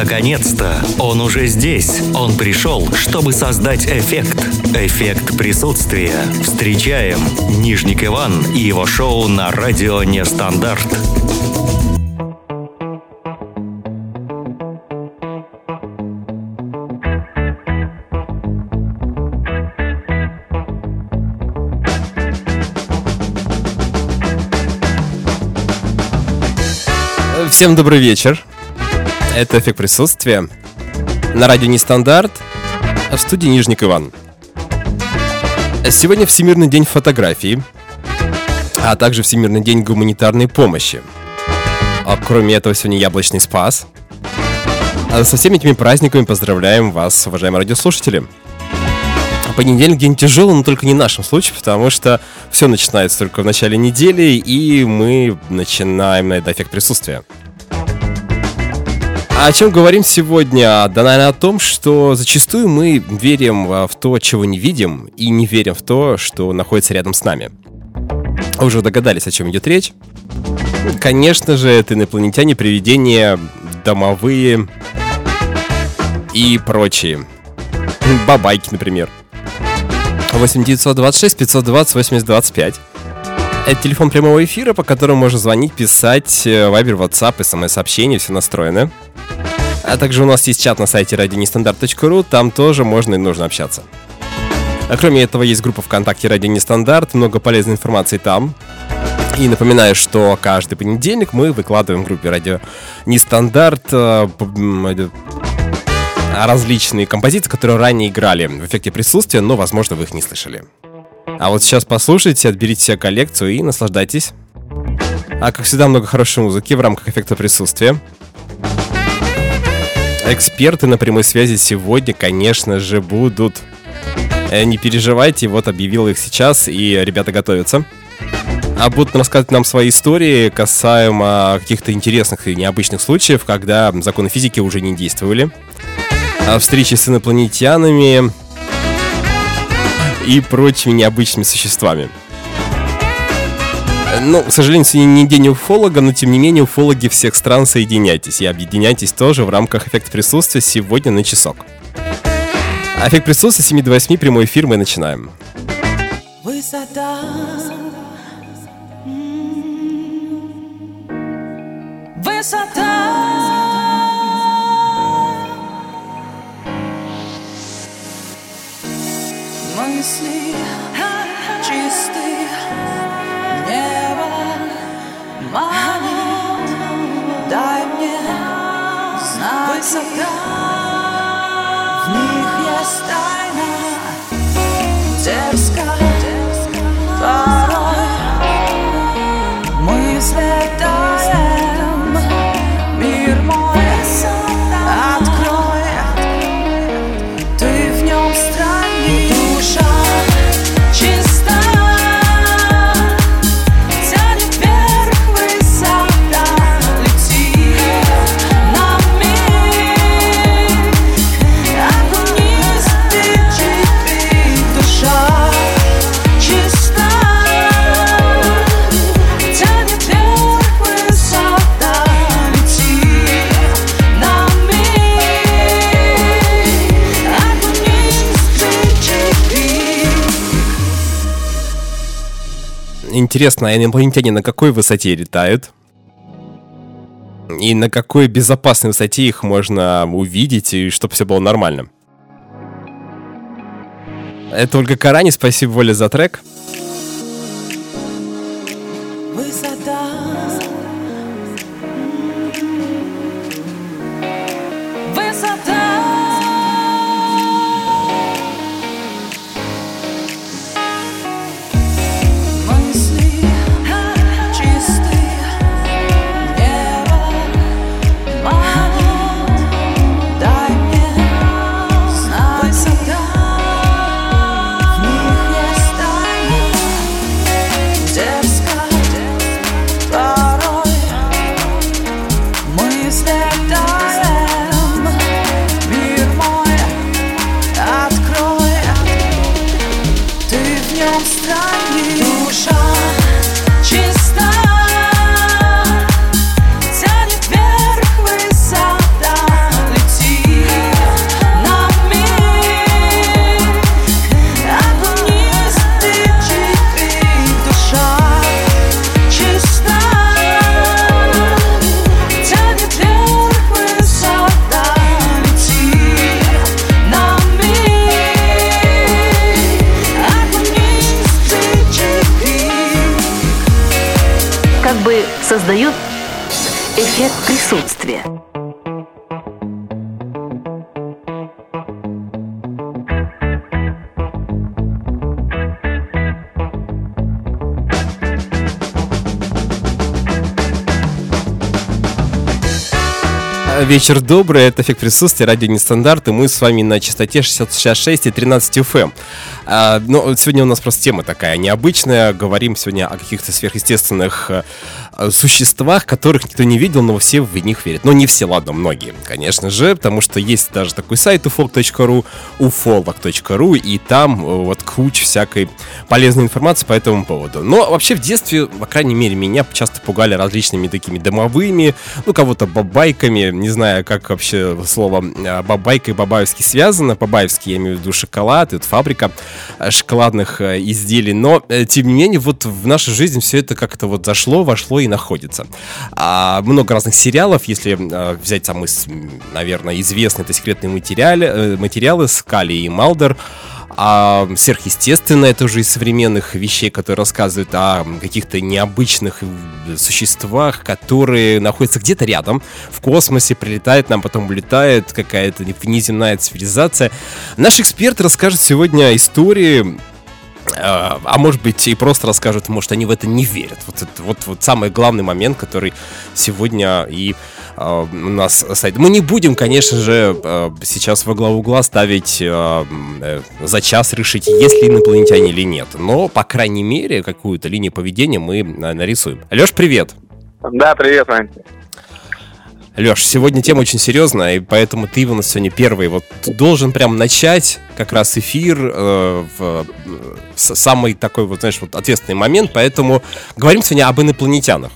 Наконец-то! Он уже здесь. Он пришел, чтобы создать эффект. Эффект присутствия. Встречаем Нижник Иван и его шоу на радио «Нестандарт». Всем добрый вечер. Это «Эффект присутствия». На радио «Нестандарт», а в студии Нижник Иван. Сегодня Всемирный день фотографии, а также Всемирный день гуманитарной помощи. А кроме этого, сегодня Яблочный Спас. А со всеми этими праздниками поздравляем вас, уважаемые радиослушатели. Понедельник день тяжелый, но только не в нашем случае, потому что все начинается только в начале недели, и мы начинаем на это эффект присутствия. А о чем говорим сегодня? Да, наверное, о том, что зачастую мы верим в то, чего не видим, и не верим в то, что находится рядом с нами. Уже догадались, о чем идет речь? Конечно же, это инопланетяне, привидения, домовые и прочие. Бабайки, например. 8 926 520 8025. Это телефон прямого эфира, по которому можно звонить, писать, вайбер, ватсап, смс-сообщения, все настроено. А также у нас есть чат на сайте radionestandarт.ru, там тоже можно и нужно общаться. А кроме этого, есть группа ВКонтакте «Радио Нестандарт», много полезной информации там. И напоминаю, что каждый понедельник мы выкладываем в группе «Радио Нестандарт» э, различные композиции, которые ранее играли в эффекте присутствия, но, возможно, вы их не слышали. А вот сейчас послушайте, отберите себе коллекцию и наслаждайтесь. А как всегда, много хорошей музыки в рамках эффекта присутствия. Эксперты на прямой связи сегодня, конечно же, будут. Э, не переживайте, вот объявил их сейчас, и ребята готовятся. А будут рассказывать нам свои истории касаемо каких-то интересных и необычных случаев, когда законы физики уже не действовали. Встречи с инопланетянами и прочими необычными существами. Ну, к сожалению, сегодня не день уфолога, но тем не менее уфологи всех стран соединяйтесь. И объединяйтесь тоже в рамках эффекта присутствия сегодня на часок. эффект присутствия 7 до 8, прямой эфир, мы начинаем. Высота. Высота. Мысли чистые манит, дай мне знаки, Высота. в них есть тайна, дерзко, Интересно, а инопланетяне на какой высоте летают? И на какой безопасной высоте их можно увидеть, и чтобы все было нормально? Это Ольга Карани, спасибо Воле за трек. создает эффект Вечер добрый, это эффект присутствия, радио нестандарт, и мы с вами на частоте 66 и 13 FM. А, но сегодня у нас просто тема такая необычная, говорим сегодня о каких-то сверхъестественных Э, существах, которых никто не видел, но все в них верят. Но не все, ладно, многие, конечно же, потому что есть даже такой сайт ufolk.ru, ufolog.ru, и там э, вот куча всякой полезной информации по этому поводу. Но вообще в детстве, по крайней мере, меня часто пугали различными такими домовыми, ну, кого-то бабайками, не знаю, как вообще слово э, бабайка и бабаевский связано. Бабаевский, я имею в виду шоколад, это фабрика шоколадных изделий, но, тем не менее, вот в нашей жизни все это как-то вот зашло, вошло и находится. А, много разных сериалов, если взять самые, наверное, известные, это секретные материалы, э, материалы с Кали и Малдер, а сверхъестественное тоже из современных вещей, которые рассказывают о каких-то необычных существах, которые находятся где-то рядом, в космосе, прилетает нам, потом улетает какая-то внеземная цивилизация. Наш эксперт расскажет сегодня истории а, а может быть и просто расскажут, может они в это не верят. Вот это вот, вот самый главный момент, который сегодня и э, у нас стоит. Мы не будем, конечно же, э, сейчас во главу угла ставить э, за час решить, есть ли инопланетяне или нет. Но, по крайней мере, какую-то линию поведения мы нарисуем. Леш, привет! Да, привет, Вань. Леш, сегодня тема очень серьезная, и поэтому ты у нас сегодня первый. Вот должен прям начать как раз эфир э, в, в самый такой вот, знаешь, вот ответственный момент, поэтому говорим сегодня об инопланетянах,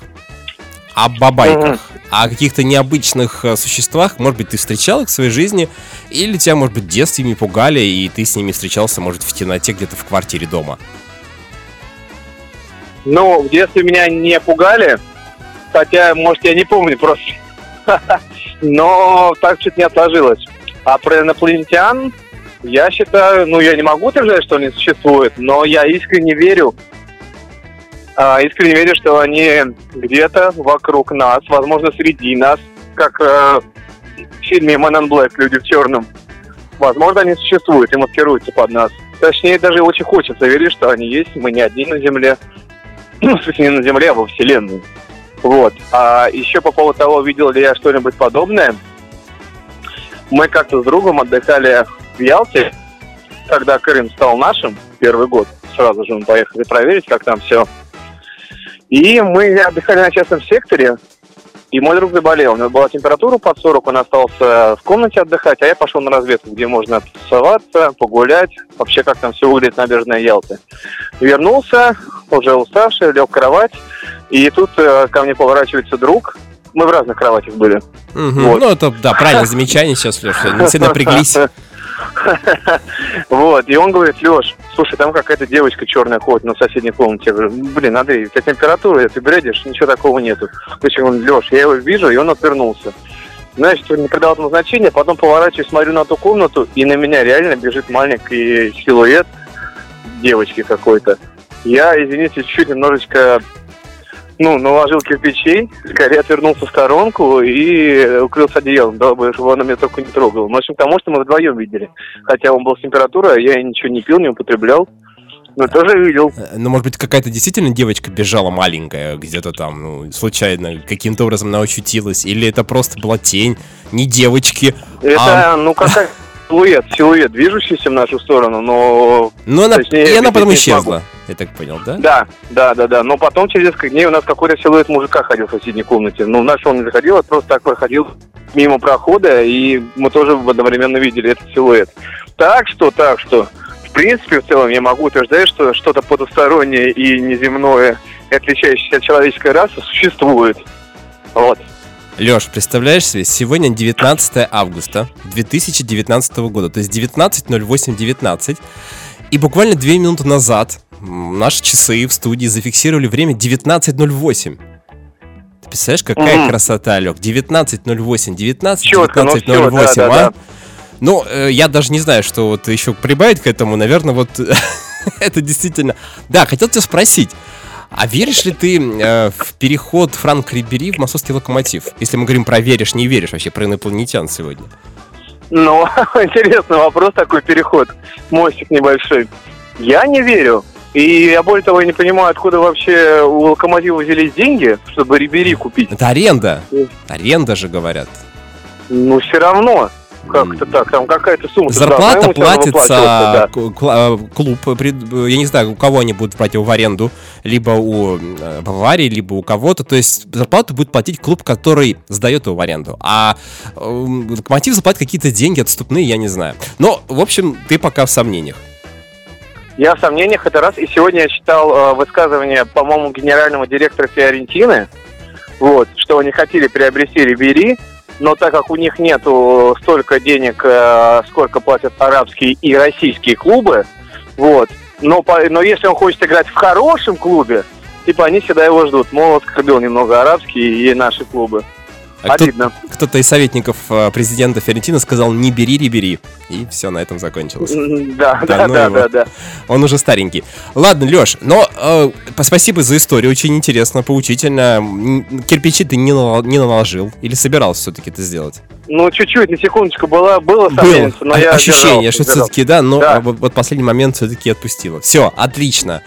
о бабайках, mm-hmm. о каких-то необычных э, существах. Может быть, ты встречал их в своей жизни, или тебя, может быть, в детстве ими пугали, и ты с ними встречался, может, в темноте где-то в квартире дома. Ну, в детстве меня не пугали, хотя, может, я не помню просто Но так чуть не отложилось. А про инопланетян я считаю, ну, я не могу утверждать, что они существуют, но я искренне верю, а, искренне верю, что они где-то вокруг нас, возможно, среди нас, как э, в фильме «Man in Black. Люди в черном». Возможно, они существуют и маскируются под нас. Точнее, даже очень хочется верить, что они есть, мы не одни на Земле. Ну, не на Земле, а во Вселенной. Вот. А еще по поводу того, видел ли я что-нибудь подобное, мы как-то с другом отдыхали в Ялте, когда Крым стал нашим, первый год. Сразу же мы поехали проверить, как там все. И мы отдыхали на частном секторе, и мой друг заболел. У него была температура под 40, он остался в комнате отдыхать, а я пошел на разведку, где можно тусоваться, погулять, вообще как там все выглядит набережная Ялты. Вернулся, уже уставший, лег в кровать, и тут э, ко мне поворачивается друг. Мы в разных кроватях были. Угу. Вот. Ну, это, да, правильное замечание сейчас, Леша. Не все напряглись. Вот, и он говорит, Леш, слушай, там какая-то девочка черная ходит на соседней комнате. Я говорю, блин, Андрей, у тебя температура, ты бредишь, ничего такого нету. Короче, он, Леш, я его вижу, и он отвернулся. Знаешь, не придал значения, потом поворачиваюсь, смотрю на ту комнату, и на меня реально бежит маленький силуэт девочки какой-то. Я, извините, чуть-чуть немножечко ну, наложил кирпичей, скорее отвернулся в сторонку и укрылся одеялом, дабы, чтобы она меня только не трогала. Ну, в общем, потому что мы вдвоем видели. Хотя он был с температурой, а я ничего не пил, не употреблял. Но тоже видел. Э, ну, может быть, какая-то действительно девочка бежала маленькая где-то там, ну, случайно, каким-то образом она очутилась? Или это просто была тень, не девочки? Это, а... ну, какая силуэт, силуэт, движущийся в нашу сторону, но... Ну, она, точнее, и она потом исчезла, я так понял, да? Да, да, да, да. Но потом через несколько дней у нас какой-то силуэт мужика ходил в соседней комнате. Ну, в нашу он не заходил, а просто так проходил мимо прохода, и мы тоже одновременно видели этот силуэт. Так что, так что, в принципе, в целом я могу утверждать, что что-то потустороннее и неземное, и отличающееся от человеческой расы существует. Вот. Леш, представляешь себе, сегодня 19 августа 2019 года, то есть 19.08.19, и буквально две минуты назад наши часы в студии зафиксировали время 19.08. Ты представляешь, какая mm-hmm. красота, Лег? 19.08, 19, 19.08, ну, да, а? Да, да. Ну, э, я даже не знаю, что вот еще прибавить к этому, наверное, вот это действительно... Да, хотел тебя спросить, А веришь ли ты э, в переход Франк Рибери в московский локомотив? Если мы говорим про веришь, не веришь вообще, про инопланетян сегодня. Ну, интересный вопрос, такой переход. Мостик небольшой. Я не верю. И я более того, я не понимаю, откуда вообще у Локомотива взялись деньги, чтобы Рибери купить. Это аренда. Аренда же, говорят. Ну, все равно. Как-то так, там какая-то сумма. Зарплата платится да. Э, клуб, я не знаю, у кого они будут брать его в аренду, либо у э, Баварии, либо у кого-то. То есть зарплату будет платить клуб, который сдает его в аренду. А э, Локомотив заплатит какие-то деньги отступные, я не знаю. Но, в общем, ты пока в сомнениях. Я в сомнениях это раз. И сегодня я читал э, высказывание, по-моему, генерального директора Фиорентины, вот, что они хотели приобрести Рибери, но так как у них нету столько денег, э, сколько платят арабские и российские клубы, вот, но, но если он хочет играть в хорошем клубе, типа они всегда его ждут. Мол, оскорбил немного арабские и наши клубы. А Обидно. Кто, кто-то из советников э, президента Ферентина сказал «не бери, не бери». И все, на этом закончилось. Да, да, да, ну да, да, да. Он уже старенький. Ладно, Леш, но э, спасибо за историю, очень интересно, поучительно. Кирпичи ты не, не наложил или собирался все-таки это сделать? Ну, чуть-чуть, на секундочку, было, было сомнение, но я Ощущение, держал, что все-таки, да, но да. Вот, вот последний момент все-таки отпустила. Все, отлично.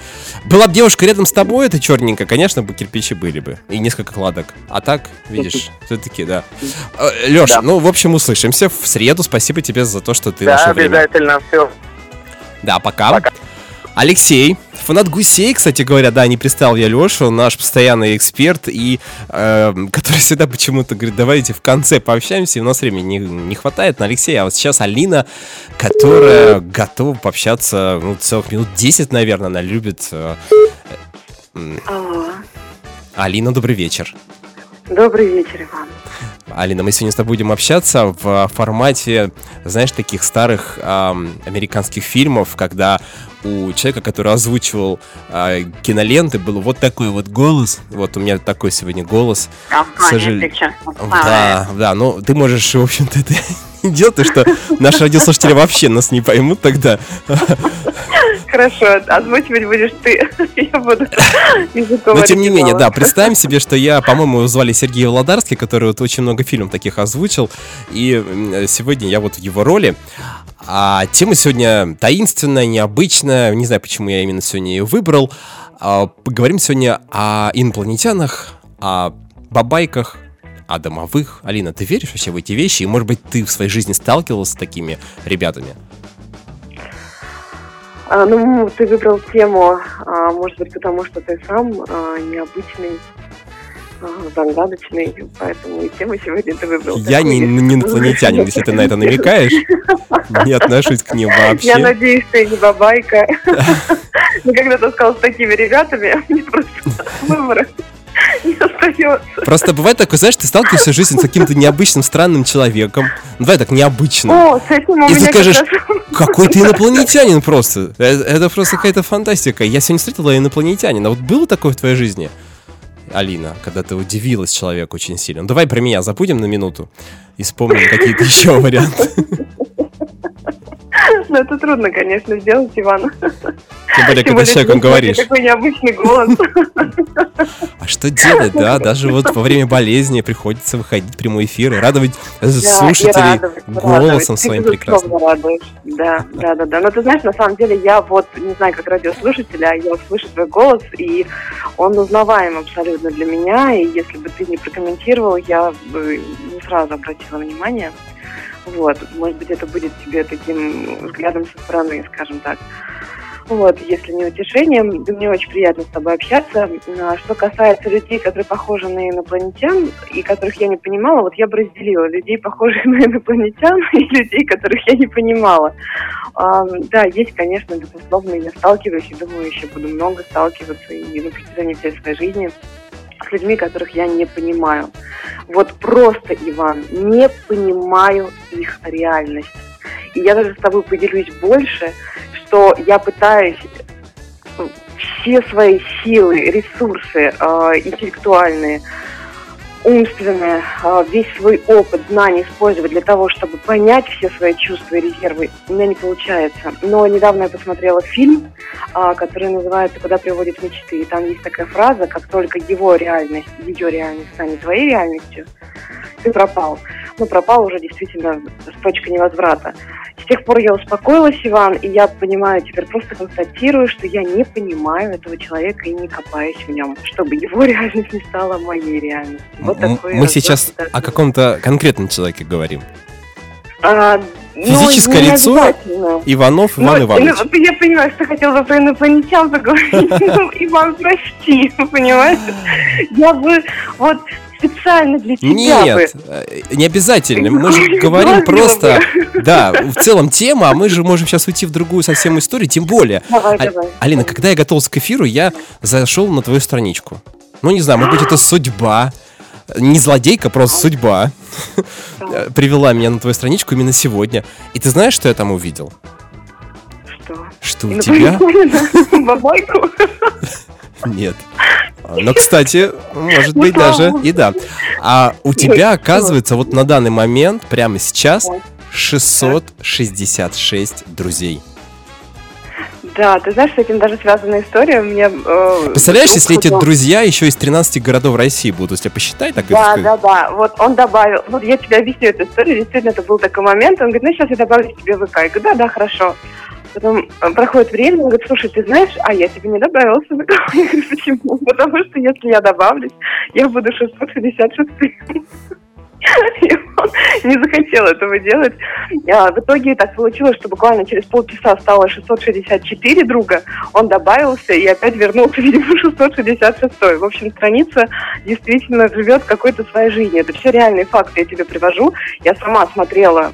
Была бы девушка рядом с тобой, это черненько, конечно, бы кирпичи были бы. И несколько кладок. А так, видишь, все-таки, да. Э, Леш, да. ну, в общем, услышимся в среду. Спасибо тебе за то, что ты да, нашел время. Да, обязательно, все. Да, пока. Пока. Алексей, фанат гусей, кстати говоря, да, не представил я Лешу, наш постоянный эксперт, и э, который всегда почему-то говорит, давайте в конце пообщаемся, и у нас времени не, не хватает на Алексея, а вот сейчас Алина, которая готова пообщаться, ну, целых минут 10, наверное, она любит... Э, э, Алло. Алина, добрый вечер. Добрый вечер, Иван. Алина, мы сегодня с тобой будем общаться в формате, знаешь, таких старых эм, американских фильмов, когда у человека, который озвучивал э, киноленты, был вот такой вот голос. Вот у меня такой сегодня голос. А, К сожалению. Да, да, ну ты можешь, в общем-то, это делать, что наши радиослушатели вообще нас не поймут тогда. Хорошо, озвучивать будешь ты. Я буду Но тем не менее, да, представим себе, что я, по-моему, звали Сергей Владарский, который вот очень много фильмов таких озвучил. И сегодня я вот в его роли. А тема сегодня таинственная, необычная. Не знаю, почему я именно сегодня ее выбрал. А, поговорим сегодня о инопланетянах, о бабайках, о домовых. Алина, ты веришь вообще в эти вещи? И, может быть, ты в своей жизни сталкивалась с такими ребятами? А, ну, ты выбрал тему, а, может быть, потому что ты сам а, необычный, а, загадочный, поэтому и тему сегодня ты выбрал. Я не, не инопланетянин, если ты на это намекаешь. Не отношусь к ним вообще. Я надеюсь, ты не бабайка. Но когда ты сказал с такими ребятами, мне просто выбора не остается. Просто бывает такое, знаешь, ты сталкиваешься в жизни с каким-то необычным, странным человеком. Ну, давай так, необычным. О, с этим у И ты скажешь, какой ты инопланетянин просто. Это, это просто какая-то фантастика. Я сегодня встретила инопланетянина. Вот было такое в твоей жизни? Алина, когда ты удивилась человеку очень сильно. Ну, давай про меня забудем на минуту и вспомним какие-то еще варианты. Ну, это трудно, конечно, сделать, Иван. Тем более, когда с человеком говоришь. Такой необычный голос. А что делать, да? Даже вот во время болезни приходится выходить в прямой эфир и радовать слушателей голосом своим прекрасным. Да, да, да, да. Но ты знаешь, на самом деле, я вот, не знаю, как радиослушатель, а я слышу твой голос, и он узнаваем абсолютно для меня, и если бы ты не прокомментировал, я бы не сразу обратила внимание. Вот, может быть, это будет тебе таким взглядом со стороны, скажем так. Вот, если не утешением, мне очень приятно с тобой общаться. А что касается людей, которые похожи на инопланетян и которых я не понимала, вот я бы разделила людей, похожих на инопланетян и людей, которых я не понимала. А, да, есть, конечно, безусловно, я сталкиваюсь и думаю, еще буду много сталкиваться и на протяжении всей своей жизни с людьми, которых я не понимаю. Вот просто, Иван, не понимаю их реальность. И я даже с тобой поделюсь больше, что я пытаюсь все свои силы, ресурсы э, интеллектуальные умственное, а, весь свой опыт, знания использовать для того, чтобы понять все свои чувства и резервы, у меня не получается. Но недавно я посмотрела фильм, а, который называется «Куда приводят мечты». И там есть такая фраза, как только его реальность, ее реальность станет твоей реальностью, ты пропал. Ну, пропал уже действительно с точки невозврата. С тех пор я успокоилась, Иван, и я понимаю, теперь просто констатирую, что я не понимаю этого человека и не копаюсь в нем, чтобы его реальность не стала моей реальностью. Вот Такой Мы сейчас о каком-то конкретном человеке говорим. А, ну, Физическое не лицо. Иванов Иван Ну, Иванович. ну, я понимаю, что хотела бы про инопланетян поговорить. Ну, Иван, прости, понимаешь? Я бы вот специально для тебя Нет, бы. э, не обязательно. Мы же говорим просто... Да, в целом тема, а мы же можем сейчас уйти в другую совсем историю, тем более. Давай, А- давай. Алина, когда я готовился к эфиру, я зашел на твою страничку. Ну, не знаю, может быть, это судьба. Не злодейка, просто судьба. Привела меня на твою страничку именно сегодня. И ты знаешь, что я там увидел? Что? Что у тебя... Инопланетян? Бабайку? Нет. Но, кстати, может Ну, быть, даже богу. и да. А у тебя, оказывается, вот на данный момент, прямо сейчас, Так. 666 друзей. Да, ты знаешь, с этим даже связана история. Мне, э, Представляешь, если эти друзья еще из 13 городов России будут, если посчитай, так Да, это да, да. Вот он добавил. Вот я тебе объясню эту историю. Действительно, это был такой момент. Он говорит, ну сейчас я добавлю тебе ВК. Я говорю, да, да, хорошо. Потом э, проходит время, он говорит, слушай, ты знаешь, а я тебе не добавился. Я говорю, почему? Потому что если я добавлюсь, я буду 666 И он не захотел этого делать. А, в итоге так получилось, что буквально через полчаса стало 664 друга. Он добавился и опять вернулся, видимо, 666. В общем, страница действительно живет какой-то своей жизнью. Это все реальные факты я тебе привожу. Я сама смотрела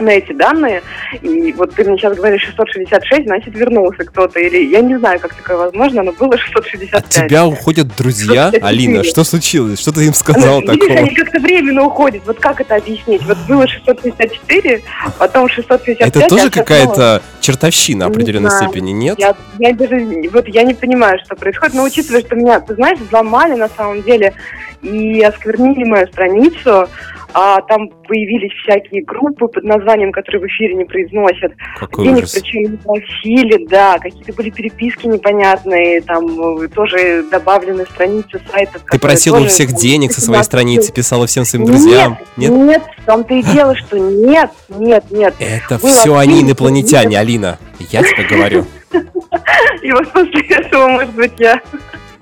на эти данные, и вот ты мне сейчас говоришь 666, значит, вернулся кто-то, или я не знаю, как такое возможно, но было 665. От тебя уходят друзья? 664. Алина, что случилось? Что ты им сказал Ну, видишь, такого? они как-то временно уходят. Вот как это объяснить? Вот было 654, потом 655. Это тоже а сейчас какая-то чертовщина Не определенной знаю. степени, нет? Я, я даже вот я не понимаю, что происходит, но учитывая, что меня, ты знаешь, взломали на самом деле и осквернили мою страницу, а там появились всякие группы под названием, которые в эфире не произносят. Какой Денег ужас. причем не просили, да, какие-то были переписки непонятные, там э, тоже добавлены страницы сайтов. Ты просила у всех там, денег со своей 18 страницы, писала всем своим нет, друзьям. Нет, Нет? в том-то и дело, что нет, нет, нет. Это Было все они инопланетяне, нет. Алина. Я тебе говорю. И вот после этого, может быть, я...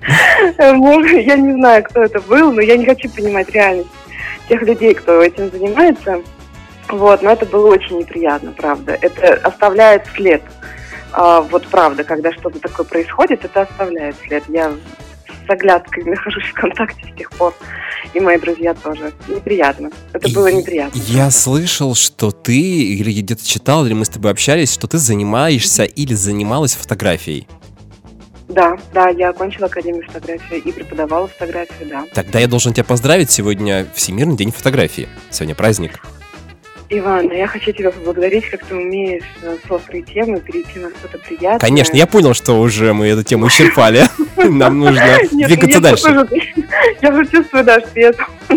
э, Я не знаю, кто это был, но я не хочу понимать реальность тех людей, кто этим занимается. Вот, но это было очень неприятно, правда. Это оставляет след. А, вот правда, когда что-то такое происходит, это оставляет след. Я с оглядкой нахожусь в контакте с тех пор. И мои друзья тоже. Неприятно. Это было И- неприятно. Я слышал, что ты, или где-то читал, или мы с тобой общались, что ты занимаешься или занималась фотографией. Да, да, я окончила Академию фотографии и преподавала фотографию, да. Тогда я должен тебя поздравить. Сегодня Всемирный день фотографии. Сегодня праздник. Иван, я хочу тебя поблагодарить, как ты умеешь э, с острой темы перейти на что-то приятное. Конечно, я понял, что уже мы эту тему исчерпали. Нам нужно двигаться дальше. Я уже чувствую, да, что я...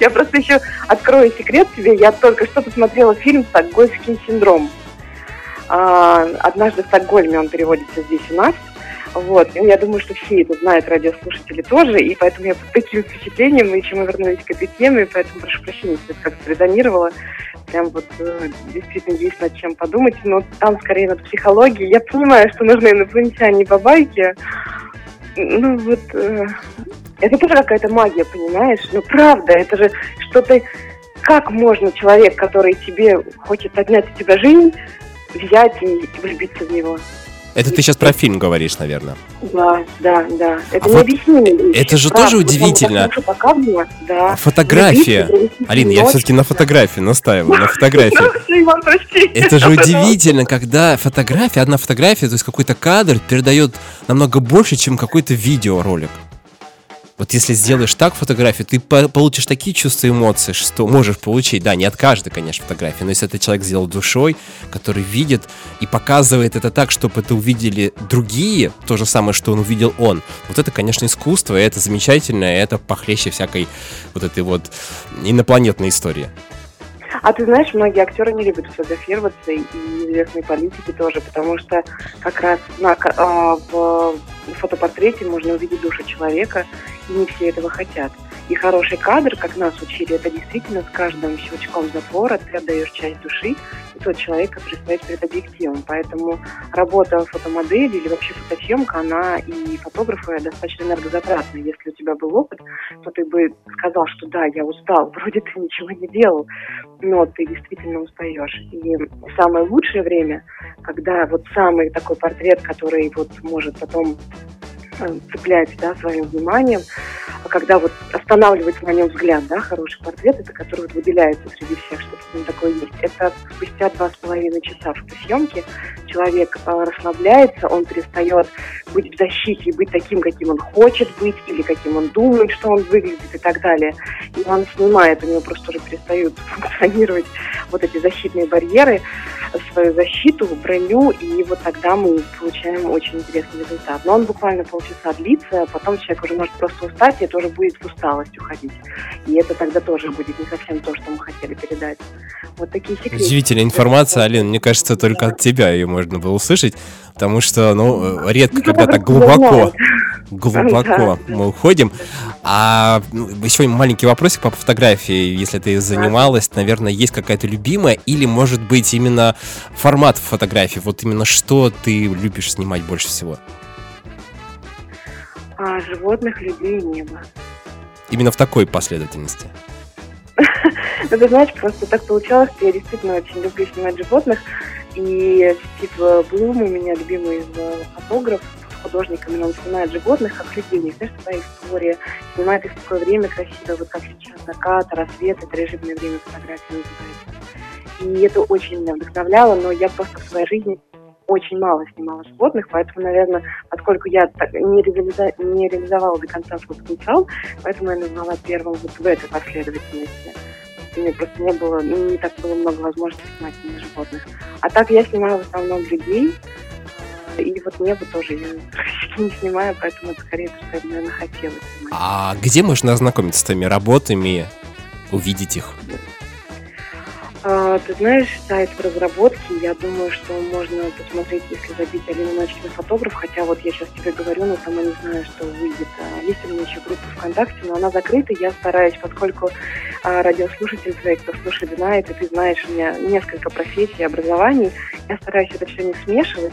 Я просто еще открою секрет тебе. Я только что посмотрела фильм «Стокгольмский синдром». А, Однажды в Стокгольме он переводится здесь у нас. Вот, и я думаю, что все это знают, радиослушатели тоже, и поэтому я под таким впечатлением, и еще мы вернулись к этой теме, поэтому прошу прощения, если это как-то резонировало. Прям вот э, действительно есть над чем подумать, но там скорее над психологией. Я понимаю, что нужны инопланетяне и бабайки. Ну вот, э, это тоже какая-то магия, понимаешь? Ну правда, это же что-то... Как можно человек, который тебе хочет отнять у тебя жизнь, взять и влюбиться в него? Это ты сейчас про фильм говоришь, наверное. Да, да, да. Это А вот необъяснимые вещи. это же Правда, тоже вот удивительно. да. Фотография. Влюбиться, провести Алина, я все-таки на фотографии настаиваю, на фотографии. Это же удивительно, когда фотография, одна фотография, то есть какой-то кадр передает намного больше, чем какой-то видеоролик. Вот если сделаешь так фотографию, ты по- получишь такие чувства и эмоции, что можешь получить, да, не от каждой, конечно, фотографии, но если это человек сделал душой, который видит и показывает это так, чтобы это увидели другие, то же самое, что он увидел он, вот это, конечно, искусство, и это замечательно, и это похлеще всякой вот этой вот инопланетной истории. А ты знаешь, многие актеры не любят фотографироваться, и известные политики тоже, потому что как раз на, а, в фотопортрете можно увидеть душу человека, и не все этого хотят. И хороший кадр, как нас учили, это действительно с каждым щелчком затвора ты отдаешь часть души, и тот человек, который стоит перед объективом. Поэтому работа фотомодели или вообще фотосъемка, она и фотографы достаточно энергозатратная. Если у тебя был опыт, то ты бы сказал, что да, я устал, вроде ты ничего не делал, но ты действительно устаешь. И самое лучшее время, когда вот самый такой портрет, который вот может потом цеплять да, своим вниманием, а когда вот останавливается на нем взгляд, да, хороший портрет, это который вот выделяется среди всех, что то такое есть. Это спустя два с половиной часа фотосъемки человек э, расслабляется, он перестает быть в защите и быть таким, каким он хочет быть, или каким он думает, что он выглядит и так далее. И он снимает, у него просто уже перестают функционировать вот эти защитные барьеры, свою защиту, броню, и вот тогда мы получаем очень интересный результат. Но он буквально полчаса длится, а потом человек уже может просто устать, и это уже будет в усталость уходить. И это тогда тоже будет не совсем то, что мы хотели передать. Вот такие секреты. Удивительная информация, Алина. Мне кажется, только от тебя ее можно было услышать, потому что, ну, редко, когда так глубоко, глубоко мы уходим. А ну, еще маленький вопросик по фотографии. Если ты занималась, наверное, есть какая-то любимая или, может быть, именно формат фотографии? Вот именно что ты любишь снимать больше всего? А, животных, людей и небо. Именно в такой последовательности? Ну, ты знаешь, просто так получалось, что я действительно очень люблю снимать животных. И Стив Блум у меня любимый фотограф, художник, именно он снимает животных как людей, них, знаешь, своя история, снимает их в такое время красивое, вот как сейчас, закат, рассвет, это режимное время фотографии называется. И это очень меня вдохновляло, но я просто в своей жизни очень мало снимала животных, поэтому, наверное, поскольку я не, реализа... не реализовала до конца свой потенциал, поэтому я назвала первым вот в этой последовательности. У меня просто не было, не так было много возможностей снимать на животных. А так я снимаю в основном людей, и вот небо тоже я не снимаю, поэтому это скорее то, что я, наверное, хотела снимать. А где можно ознакомиться с твоими работами, увидеть их? А, ты знаешь, сайт в разработке, я думаю, что можно посмотреть, если забить Алина Ночкина фотограф, хотя вот я сейчас тебе говорю, но сама не знаю, что выйдет. А, есть у меня еще группа ВКонтакте, но она закрыта, я стараюсь, поскольку а, радиослушатель кто слушает, знает, и ты знаешь, у меня несколько профессий и образований, я стараюсь это все не смешивать,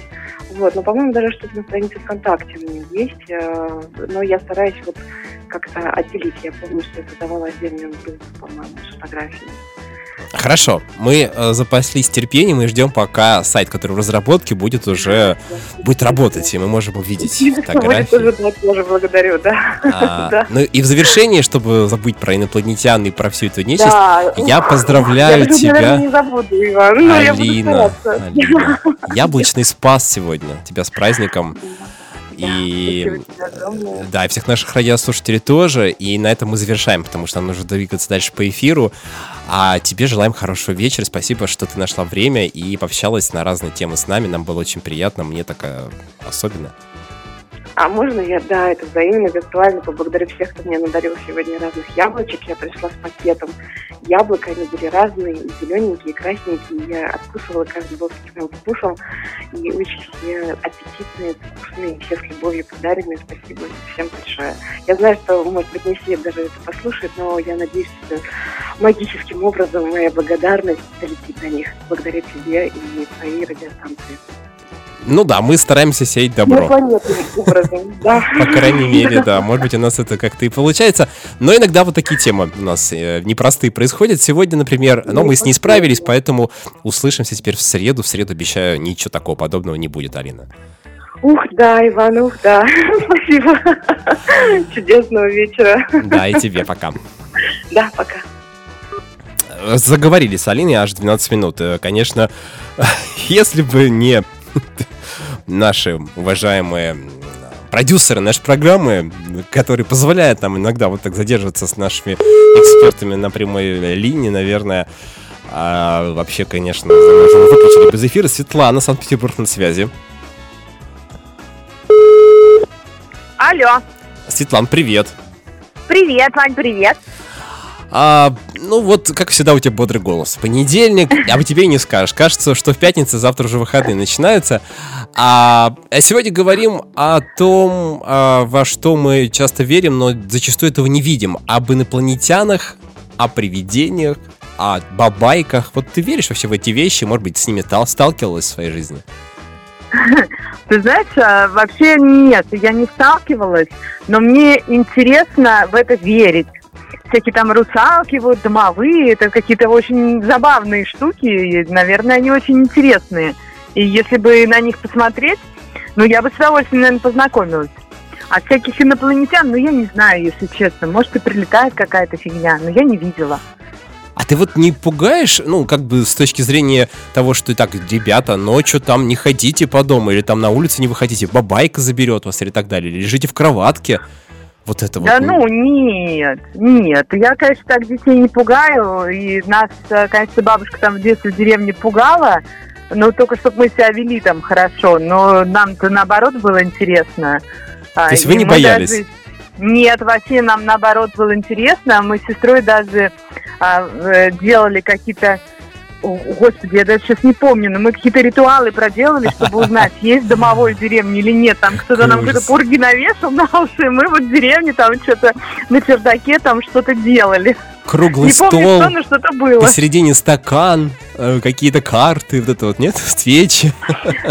вот, но, по-моему, даже что-то на странице ВКонтакте у меня есть, но я стараюсь вот как-то отделить, я помню, что я создавала отдельную группу, по-моему, с фотографиями. Хорошо, мы э, запаслись терпением и ждем, пока сайт, который в разработке, будет уже будет работать, и мы можем увидеть фотографии. Будет тоже благодарю, да. А, да. Ну и в завершении, чтобы забыть про инопланетян и про всю эту нечисть, да. я поздравляю я тебя, наверное, не забуду, Иван. Алина, Алина. Яблочный спас сегодня. Тебя с праздником. И да, и всех наших радиослушателей тоже. И на этом мы завершаем, потому что нам нужно двигаться дальше по эфиру. А тебе желаем хорошего вечера. Спасибо, что ты нашла время и пообщалась на разные темы с нами. Нам было очень приятно. Мне такая особенно. А можно я, да, это взаимно, виртуально поблагодарю всех, кто мне надарил сегодня разных яблочек. Я пришла с пакетом яблок, они были разные, и зелененькие, и красненькие. Я откусывала, каждый был с своим вкусом. И очень аппетитные, вкусные, все с любовью подаренные. Спасибо всем большое. Я знаю, что, может быть, не все даже это послушают, но я надеюсь, что магическим образом моя благодарность долетит до них благодаря тебе и твоей радиостанции. Ну да, мы стараемся сеять добро. образом, да. По крайней мере, да. Может быть, у нас это как-то и получается. Но иногда вот такие темы у нас э, непростые происходят. Сегодня, например, но мы с ней справились, поэтому услышимся теперь в среду. В среду, обещаю, ничего такого подобного не будет, Алина. Ух, да, Иван, ух, да. Спасибо. Чудесного вечера. Да, и тебе пока. Да, пока. Заговорили с Алиной аж 12 минут. Э, конечно, если бы не наши уважаемые продюсеры нашей программы, который позволяет нам иногда вот так задерживаться с нашими экспертами на прямой линии, наверное. А вообще, конечно, можем выключили без эфира. Светлана, Санкт-Петербург на связи. Алло. Светлан, привет. Привет, Вань, привет. А, ну вот, как всегда, у тебя бодрый голос. Понедельник, а тебе и не скажешь. Кажется, что в пятницу, завтра уже выходные начинаются. А, а сегодня говорим о том, а, во что мы часто верим, но зачастую этого не видим. Об инопланетянах, о привидениях, о бабайках. Вот ты веришь вообще в эти вещи? Может быть, с ними сталкивалась в своей жизни? Ты знаешь, а, вообще нет, я не сталкивалась, но мне интересно в это верить. Всякие там русалки, вот домовые, это какие-то очень забавные штуки, и, наверное, они очень интересные. И если бы на них посмотреть, ну, я бы с удовольствием, наверное, познакомилась. А всяких инопланетян, ну, я не знаю, если честно. Может, и прилетает какая-то фигня, но я не видела. А ты вот не пугаешь, ну, как бы с точки зрения того, что так, ребята, ночью там не ходите по дому, или там на улице не выходите, бабайка заберет вас или так далее, или лежите в кроватке. Вот это да вот. ну, нет, нет. Я, конечно, так детей не пугаю. И нас, э, конечно, бабушка там в детстве в деревне пугала. Но только чтобы мы себя вели там хорошо. Но нам-то наоборот было интересно. То есть вы не боялись? Даже... Нет, вообще нам наоборот было интересно. Мы с сестрой даже а, э, делали какие-то Господи, я даже сейчас не помню, но мы какие-то ритуалы проделали, чтобы узнать, есть домовой в деревне или нет. Там кто-то нам какие-то пурги навешал на уши, и мы вот в деревне там что-то на чердаке там что-то делали. Круглый не стол, помню, что, но что-то было. посередине стакан, э, какие-то карты, вот это вот, нет? Свечи.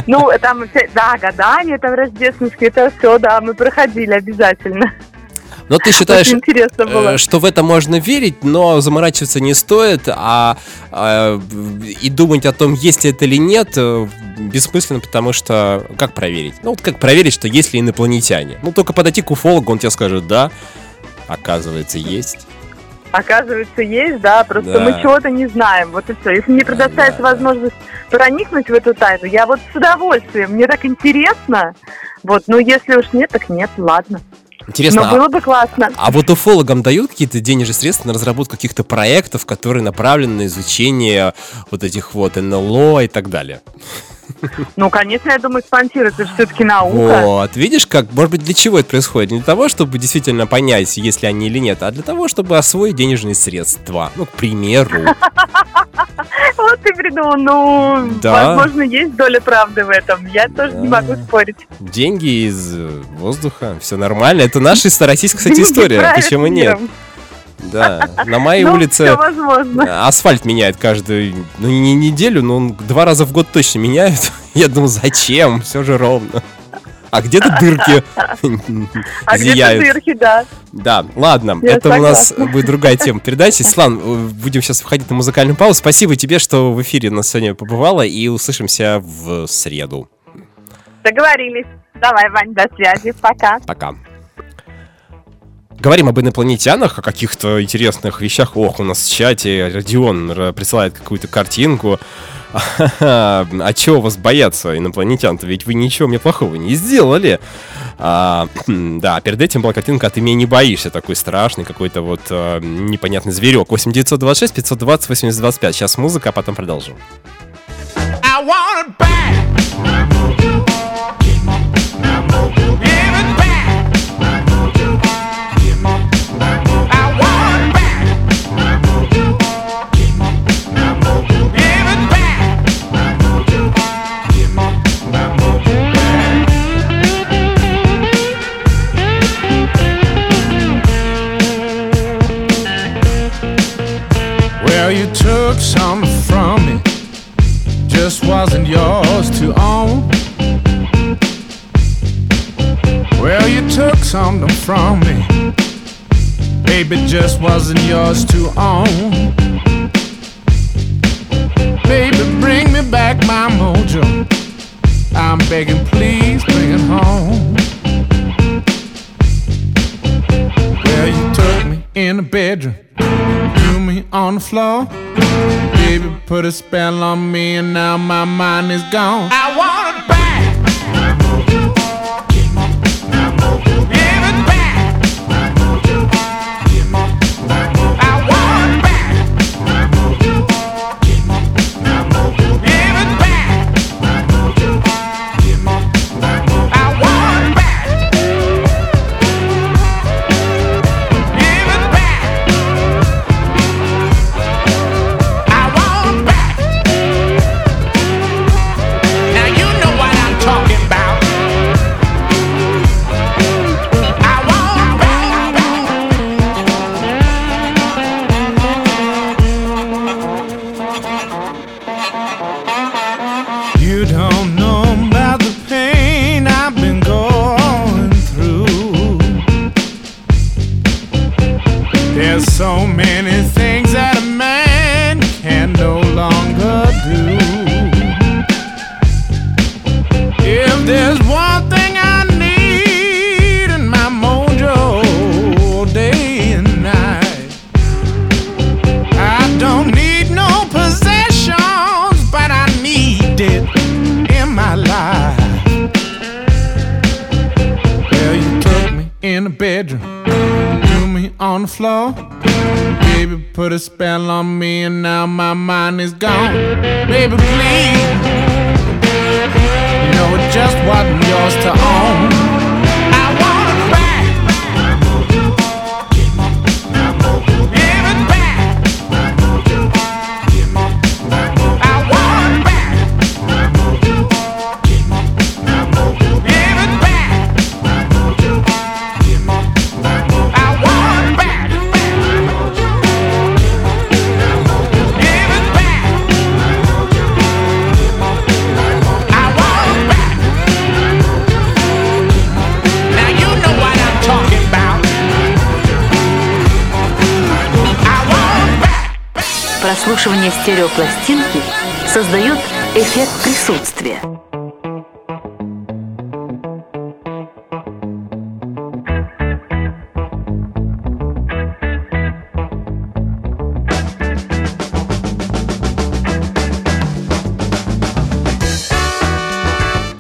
Ну, там, да, гадания там рождественские, это все, да, мы проходили обязательно. Но ты считаешь, э, что в это можно верить, но заморачиваться не стоит, а, а и думать о том, есть ли это или нет, э, бессмысленно, потому что как проверить? Ну вот как проверить, что есть ли инопланетяне? Ну только подойти к уфологу, он тебе скажет, да, оказывается, есть. Оказывается, есть, да, просто да. мы чего-то не знаем, вот и все. Если мне предоставится да, возможность проникнуть в эту тайну, я вот с удовольствием, мне так интересно, вот, но если уж нет, так нет, ладно. Интересно, Но было бы классно. А, а вот уфологам дают какие-то денежные средства на разработку каких-то проектов, которые направлены на изучение вот этих вот НЛО и так далее? Ну, конечно, я думаю, спонсирует, это все-таки наука. Вот, видишь, как, может быть, для чего это происходит? Не для того, чтобы действительно понять, есть ли они или нет, а для того, чтобы освоить денежные средства. Ну, к примеру. Вот ты придумал, ну, возможно, есть доля правды в этом. Я тоже не могу спорить. Деньги из воздуха, все нормально. Это наша российская, кстати, история. Почему нет? Да, на моей ну, улице асфальт меняет каждую, ну не неделю, но он два раза в год точно меняют. Я думаю, зачем? Все же ровно. А где-то дырки а зияют. где дырки, да. Да, ладно, Я это согласна. у нас будет другая тема передачи. Слан, будем сейчас выходить на музыкальную паузу. Спасибо тебе, что в эфире у нас сегодня побывала, и услышимся в среду. Договорились. Давай, Вань, до связи. Пока. Пока. Говорим об инопланетянах, о каких-то интересных вещах. Ох, у нас в чате Родион присылает какую-то картинку. А чего вас бояться, инопланетян-то? Ведь вы ничего мне плохого не сделали. А, да, перед этим была картинка, а ты меня не боишься, такой страшный какой-то вот а, непонятный зверек. 8926 520 8025. Сейчас музыка, а потом продолжим. I want it back. Wasn't yours to own. Well, you took something from me. Baby, just wasn't yours to own. Baby, bring me back my mojo. I'm begging, please bring it home. In the bedroom, threw me on the floor baby put a spell on me, and now my mind is gone. I want стереопластинки создает эффект присутствия.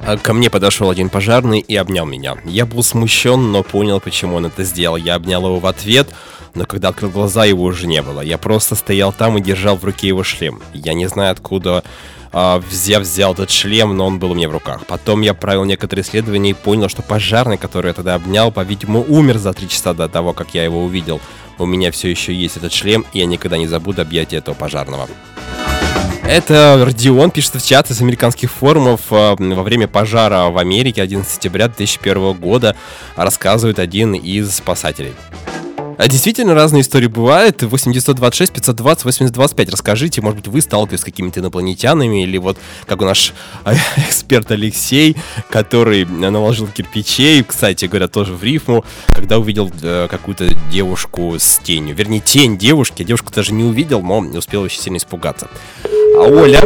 А Ко мне подошел один пожарный и обнял меня. Я был смущен, но понял, почему он это сделал. Я обнял его в ответ, но когда открыл глаза, его уже не было. Я просто стоял там и держал в руке его шлем. Я не знаю, откуда а, взяв, взял этот шлем, но он был у меня в руках. Потом я провел некоторые исследования и понял, что пожарный, который я тогда обнял, по-видимому, умер за три часа до того, как я его увидел. У меня все еще есть этот шлем, и я никогда не забуду объятия этого пожарного. Это Родион пишет в чат из американских форумов э, во время пожара в Америке 11 сентября 2001 года рассказывает один из спасателей. А Действительно, разные истории бывают. 8926 520 8025. Расскажите, может быть, вы сталкивались с какими-то инопланетянами, или вот как у наш э, эксперт Алексей, который наложил кирпичей, кстати говоря, тоже в рифму, когда увидел э, какую-то девушку с тенью. Вернее, тень девушки. Девушку даже не увидел, но успел очень сильно испугаться. А Оля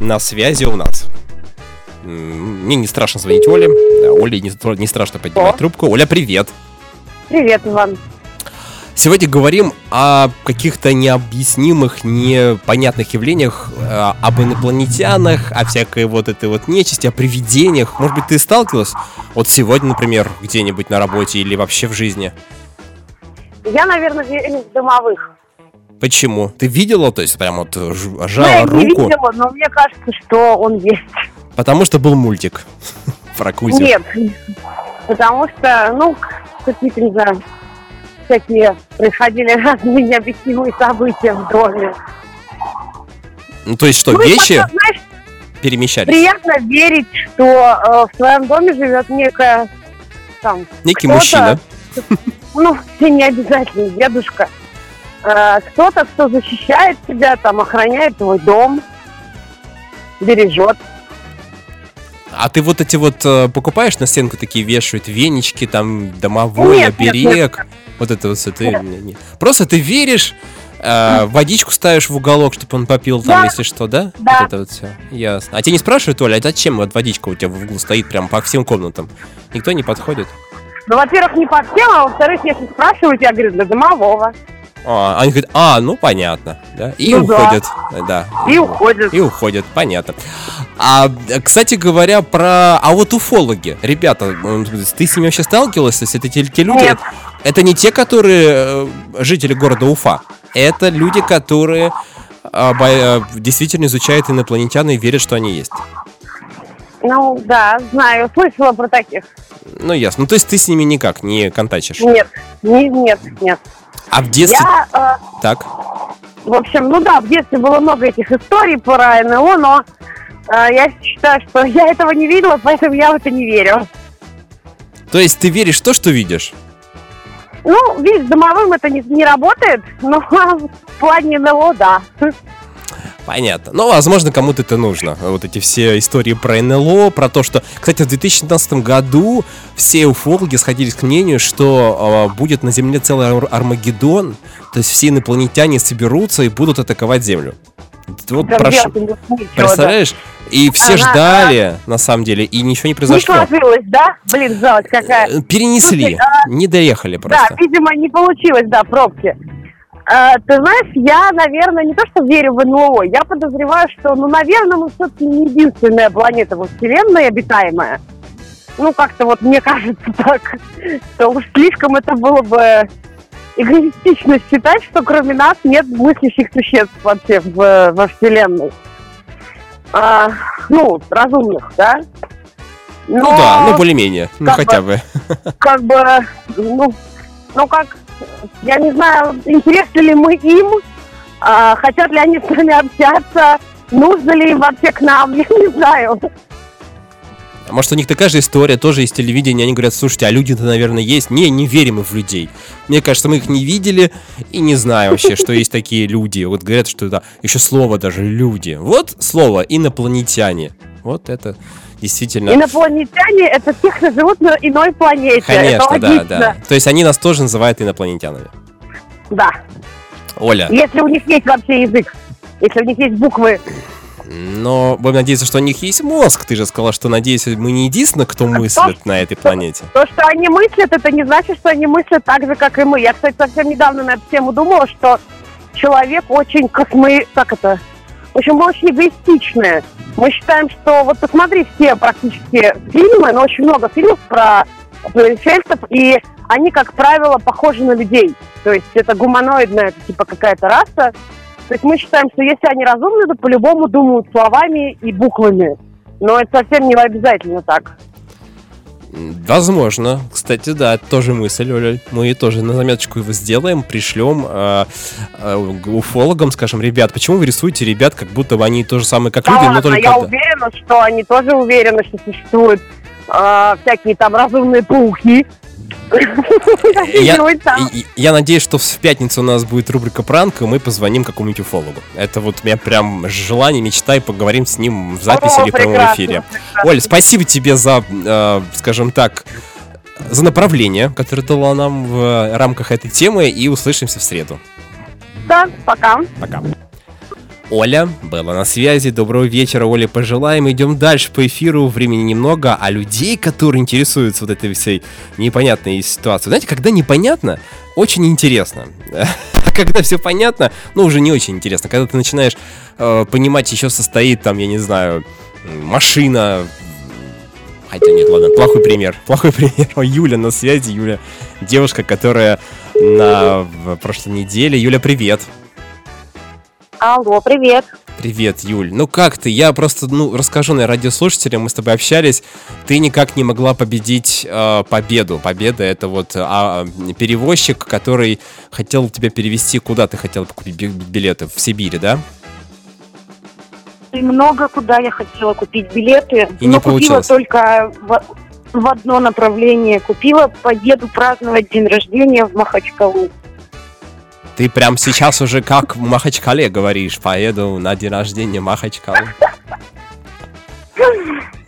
на связи у нас. Мне не страшно звонить Оле. Оле не, не страшно поднимать трубку. Оля, привет. Привет, Иван. Сегодня говорим о каких-то необъяснимых, непонятных явлениях, э, об инопланетянах, о всякой вот этой вот нечисти, о привидениях. Может быть, ты сталкивалась? Вот сегодня, например, где-нибудь на работе или вообще в жизни. Я, наверное, верю в домовых. Почему? Ты видела, то есть прям вот э, ж- Ну, жала я не руку? видела, но мне кажется, что он есть. Потому что был мультик про Кузю. Нет, потому что, ну, какие-то, не знаю, всякие происходили разные необъяснимые события в доме. Ну, то есть что, Ну, вещи как-то, знаешь, перемещались? приятно верить, что э, в твоем доме живет некая там Некий мужчина. ну, не обязательно, дедушка. Э, кто-то, кто защищает тебя, там, охраняет твой дом, бережет. А ты вот эти вот э, покупаешь на стенку такие вешают венички, там домовой, Нет, нет, оберег. Вот это вот всё, ты не- не. Просто ты веришь, э, водичку ставишь в уголок, чтобы он попил там, Да. если что, да? Да. Вот это вот все. Ясно. А тебе не спрашивают, Оля, а зачем вот водичка у тебя в углу стоит прям по всем комнатам? Никто не подходит? Ну, во-первых, не по всем, а во-вторых, если спрашивают, я говорю, для домового. А, они говорят, а, ну понятно, да? И Ну да. уходят, да. И уходят. И уходят, понятно. А, э, кстати говоря, про... А вот уфологи, ребята, м, ты с ними вообще сталкивалась? То есть это те, те люди... Нет. Это не те, которые э, жители города Уфа. Это люди, которые бо- э, действительно изучают инопланетян и верят, что они есть. Ну, да, знаю, слышала про таких. Ну, ясно. Ну, то есть ты с ними никак не контачишь. Нет, не, нет, нет. А в детстве... Я, э, Так. в общем, ну да, в детстве было много этих историй про НЛО, но э, я считаю, что я этого не видела, поэтому я в это не верю. То есть ты веришь в то, что видишь? Ну, видишь, домовым это не, не работает, но в плане НЛО, да. Понятно. Ну, возможно, кому-то это нужно. Вот эти все истории про НЛО, про то, что... Кстати, в 2015 году все уфологи сходились к мнению, что э, будет на Земле целый Ар- Армагеддон, то есть все инопланетяне соберутся и будут атаковать Землю. Вот да. Представляешь? И все Ага, ждали, на самом деле, и ничего не Не произошло. сложилось, да? Блин, жалость какая. Э, Перенесли, Слушай, а- не доехали Да, просто. видимо, не получилось, да, пробки. А, ты знаешь, я, наверное, не то что верю в НЛО, я подозреваю, что, ну, наверное, мы все-таки не единственная планета во Вселенной обитаемая. Ну, как-то вот мне кажется так, что уж слишком это было бы эгоистично считать, что кроме нас нет мыслящих существ вообще в, во Вселенной. А, ну, разумных, да? Но, ну да, ну более-менее, ну хотя бы, бы. Как бы, ну, ну как, я не знаю, интересны ли мы им, а, хотят ли они с нами общаться, нужно ли им вообще к нам, я не знаю. А может, у них такая же история, тоже из телевидения. Они говорят, слушайте, а люди-то, наверное, есть. Не, не верим мы в людей. Мне кажется, мы их не видели и не знаю вообще, что есть такие люди. Вот говорят, что это еще слово даже люди. Вот слово инопланетяне. Вот это действительно... Инопланетяне — это те, кто живут на иной планете. Конечно, да, да. То есть они нас тоже называют инопланетянами. Да. Оля. Если у них есть вообще язык. Если у них есть буквы но будем надеяться, что у них есть мозг. Ты же сказала, что, надеюсь, мы не единственные, кто мыслит то, на этой планете. То, что они мыслят, это не значит, что они мыслят так же, как и мы. Я, кстати, совсем недавно на эту тему думала, что человек очень космы... Как это? В общем, очень эгоистичные. Мы считаем, что... Вот посмотри все практически фильмы, но очень много фильмов про пришельцев, и они, как правило, похожи на людей. То есть это гуманоидная, это типа какая-то раса, то есть мы считаем, что если они разумны, то по-любому думают словами и буквами. Но это совсем не обязательно так. Возможно. Кстати, да, это тоже мысль, Оля. Мы тоже на заметочку его сделаем, пришлем э, э, уфологам, скажем, ребят, почему вы рисуете ребят, как будто бы они то же самое, как да люди, ладно, но только... Я уверена, что они тоже уверены, что существуют э, всякие там разумные пауки, я, я надеюсь, что в пятницу у нас будет рубрика пранк, и мы позвоним какому-нибудь уфологу. Это вот у меня прям желание, мечта, и поговорим с ним в записи О, или в прямом эфире. Оль, спасибо тебе за, э, скажем так, за направление, которое дала нам в рамках этой темы, и услышимся в среду. Да, пока. Пока. Оля была на связи. Доброго вечера, Оля, пожелаем. Идем дальше по эфиру. Времени немного, а людей, которые интересуются вот этой всей непонятной ситуацией. Знаете, когда непонятно, очень интересно. Когда все понятно, ну, уже не очень интересно. Когда ты начинаешь э, понимать, еще состоит там, я не знаю, машина, Хотя нет, ладно, плохой пример. Плохой пример. Юля на связи. Юля, девушка, которая на прошлой неделе. Юля, привет. Алло, привет. Привет, Юль. Ну как ты? Я просто, ну, расскажу на радиослушателям, мы с тобой общались. Ты никак не могла победить э, победу. Победа это вот а, перевозчик, который хотел тебя перевести куда ты хотела купить билеты? В Сибири, да? И много куда я хотела купить билеты, И но не купила получилось. только в, в одно направление. Купила, поеду праздновать день рождения в Махачкалу. Ты прям сейчас уже как в Махачкале говоришь, поеду на день рождения Махачкалу.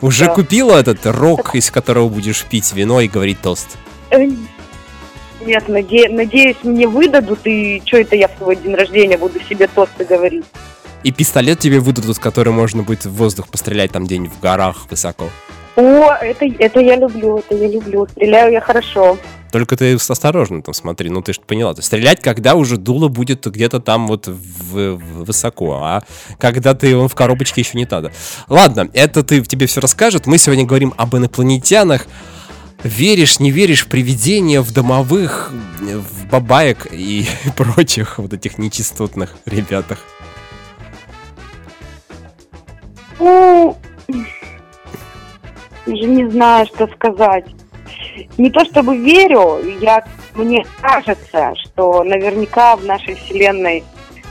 Уже купила этот рок, из которого будешь пить вино и говорить тост? Э, нет, наде- надеюсь, мне выдадут, и что это я в свой день рождения буду себе тосты говорить. И пистолет тебе выдадут, с которым можно будет в воздух пострелять там где-нибудь в горах высоко. О, это, это я люблю, это я люблю. Стреляю я хорошо. Только ты осторожно там смотри, ну ты же поняла. То стрелять, когда уже дуло будет где-то там вот в, в, высоко, а когда ты он в коробочке еще не надо. Ладно, это ты тебе все расскажет. Мы сегодня говорим об инопланетянах. Веришь, не веришь в привидения, в домовых, в бабаек и прочих вот этих нечистотных ребятах? Ну, даже не знаю, что сказать не то чтобы верю, я, мне кажется, что наверняка в нашей Вселенной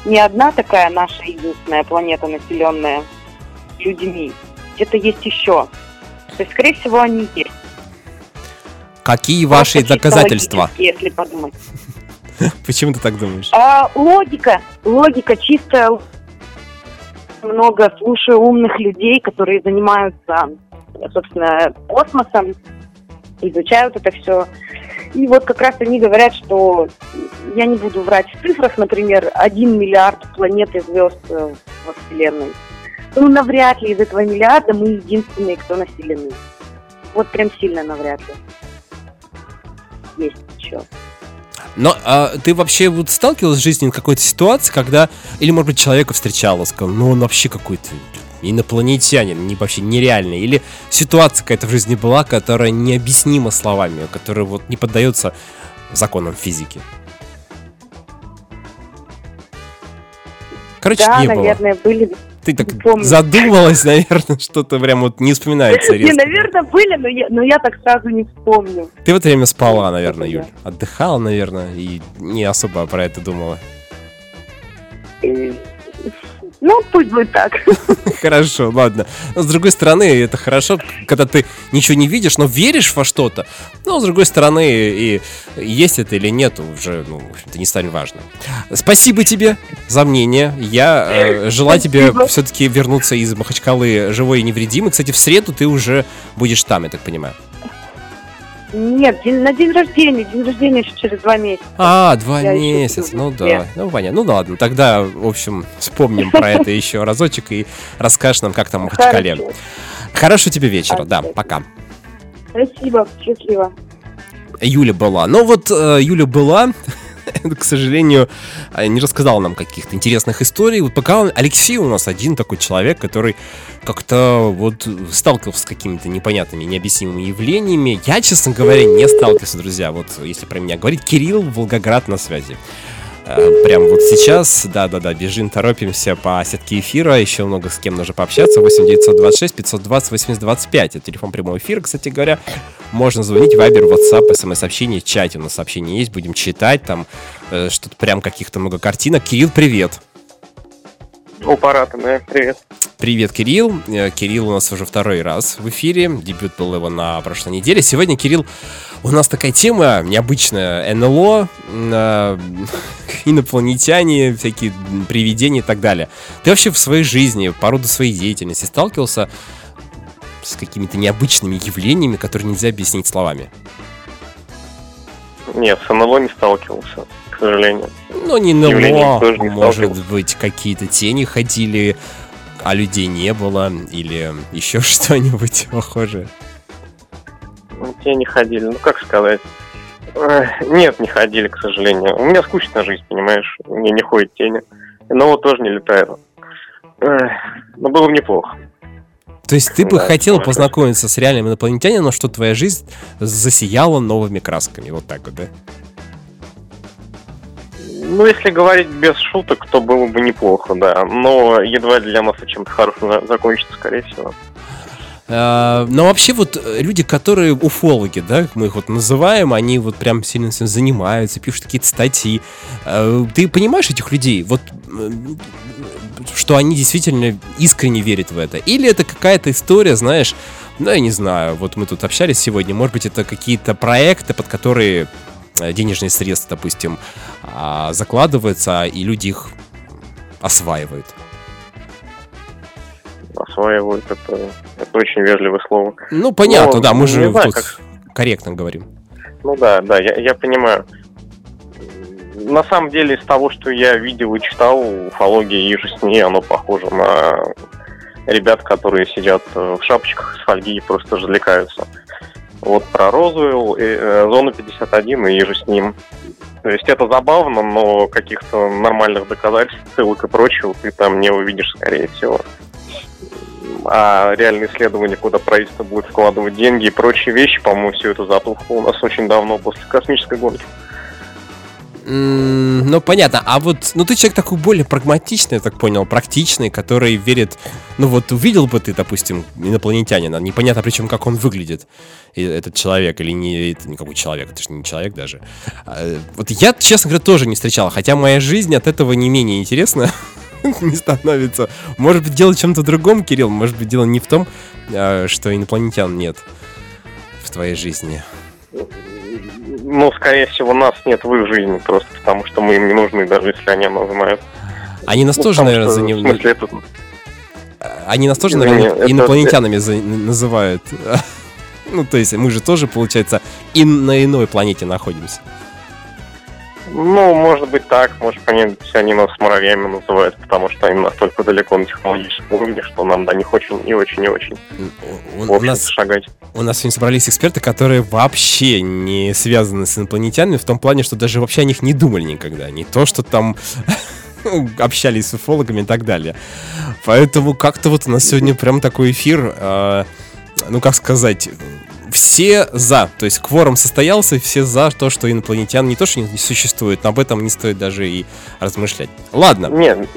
не одна такая наша единственная планета, населенная людьми. Где-то есть еще. То есть, скорее всего, они есть. Какие ваши Просто доказательства? Если подумать. Почему ты так думаешь? А, логика. Логика чистая. Много слушаю умных людей, которые занимаются, собственно, космосом, изучают это все. И вот как раз они говорят, что я не буду врать в цифрах, например, один миллиард планет и звезд э, во Вселенной. Ну, навряд ли из этого миллиарда мы единственные, кто населены. Вот прям сильно навряд ли. Есть еще. Но а, ты вообще вот сталкивалась в жизни в какой-то ситуации, когда, или, может быть, человека встречала, сказал, ну он вообще какой-то инопланетянин, не, вообще нереальный. Или ситуация какая-то в жизни была, которая необъяснима словами, которая вот не поддается законам физики. Короче, да, не наверное, было. были. Ты так Помню. задумалась, наверное, что-то прям вот не вспоминается. Не, наверное, были, но я, но я так сразу не вспомню. Ты в это время спала, наверное, Юль. Отдыхала, наверное, и не особо про это думала. Э, ну, пусть будет так. Хорошо, ладно. Но с другой стороны, это хорошо, когда ты ничего не видишь, но веришь во что-то. Но с другой стороны, и есть это или нет, уже, ну, в общем-то, не столь важно. Спасибо тебе за мнение. Я э, желаю тебе все-таки вернуться из Махачкалы живой и невредимый. Кстати, в среду ты уже будешь там, я так понимаю. Нет, день- на день рождения. День рождения еще через два месяца. А, два Я месяца, ну да. Ну, понятно. Ну, ладно, тогда, в общем, вспомним про это еще разочек и расскажешь нам, как там в Махачкале. Хорошо. Хорошего тебе вечера, да, пока. Спасибо, счастливо. Юля была. Но вот э, Юля была, к сожалению, э, не рассказала нам каких-то интересных историй. Вот пока он, Алексей у нас один такой человек, который как-то вот сталкивался с какими-то непонятными, необъяснимыми явлениями. Я, честно говоря, не сталкивался, друзья. Вот если про меня говорить, Кирилл Волгоград на связи. Э, Прям вот сейчас, да-да-да, бежим, торопимся по сетке эфира, еще много с кем нужно пообщаться, 8 926 520 80 25, это телефон прямого эфира, кстати говоря, можно звонить, вайбер, WhatsApp, смс-сообщение, чате у нас сообщения есть, будем читать, там э, что-то прям каких-то много картинок. Кирилл, привет! Упарата, да, привет. Привет, Кирилл. Э, Кирилл у нас уже второй раз в эфире. Дебют был его на прошлой неделе. Сегодня, Кирилл, у нас такая тема необычная. НЛО, э, инопланетяне, всякие привидения и так далее. Ты вообще в своей жизни, по роду своей деятельности сталкивался с какими-то необычными явлениями, которые нельзя объяснить словами? Нет, с НЛО не сталкивался, к сожалению. Ну, не НЛО, не может быть, какие-то тени ходили, а людей не было, или еще что-нибудь похожее. Ну, Те не ходили, ну как сказать. Нет, не ходили, к сожалению. У меня скучная жизнь, понимаешь? Мне не ходят тени. Но вот тоже не летает. Но было бы неплохо. То есть ты бы Да, хотел познакомиться с реальным инопланетянином, но что твоя жизнь засияла новыми красками. Вот так вот, да? Ну, если говорить без шуток, то было бы неплохо, да. Но едва ли для нас чем-то хорошим за- закончится, скорее всего. А, Но вообще вот э, люди, которые уфологи, да, мы их вот называем, они вот прям сильно этим занимаются, пишут какие-то статьи. А, Ты понимаешь этих людей? Вот что они действительно искренне верят в это? Или это какая-то история, знаешь, ну, я не знаю, вот мы тут общались сегодня, может быть, это какие-то проекты, под которые денежные средства, допустим, а, закладываются, и люди их осваивают. Осваивают это, это очень вежливое слово. Ну, понятно, Ну, да, мы же знаю, тут как- корректно говорим. Ну да, да, я, я понимаю. На самом деле, из того, что я видел и читал, уфология и же с ней, оно похоже на ребят, которые сидят э, в шапочках из фольги и просто развлекаются. Вот про Розуэлл, и, э, Зону 51 и же с ним. То есть это забавно, но каких-то нормальных доказательств, ссылок и прочего ты там не увидишь, скорее всего. А реальные исследования, куда правительство будет вкладывать деньги и прочие вещи, по-моему, все это затухло у нас очень давно после космической гонки. М, Ну, понятно. А вот, ну, ты человек такой более прагматичный, я так понял, практичный, который верит... Ну, вот увидел бы ты, допустим, инопланетянина, непонятно причем, как он выглядит, этот человек, или не это никакой человек, это же не человек даже. А, Вот я, честно говоря, тоже не встречал, хотя моя жизнь от этого не менее интересна не становится. Может быть, дело в чем-то другом, Кирилл, может быть, дело не в том, а, что инопланетян нет в твоей жизни. Ну, скорее всего, нас нет в их жизни просто потому, что мы им не нужны, даже если они нас знают. Они нас Ну, тоже, наверное, что, за В ним... смысле, это... Они нас тоже, Извини, наверное, это- инопланетянами за- называют. Ну, то есть мы же тоже, получается, и на иной планете находимся. Ну, может быть так, может понять, они нас муравьями называют, потому что они настолько далеко на технологическом уровне, что нам до них очень и очень и очень У, у нас, шагать. у нас сегодня собрались эксперты, которые вообще не связаны с инопланетянами, в том плане, что даже вообще о них не думали никогда. Не то, что там общались с уфологами и так далее. Поэтому как-то вот у нас сегодня прям такой эфир, э, ну как сказать, все за. То есть кворум состоялся, все за то, что инопланетян не то, что не существует, но об этом не стоит даже и размышлять. Ладно. Нет,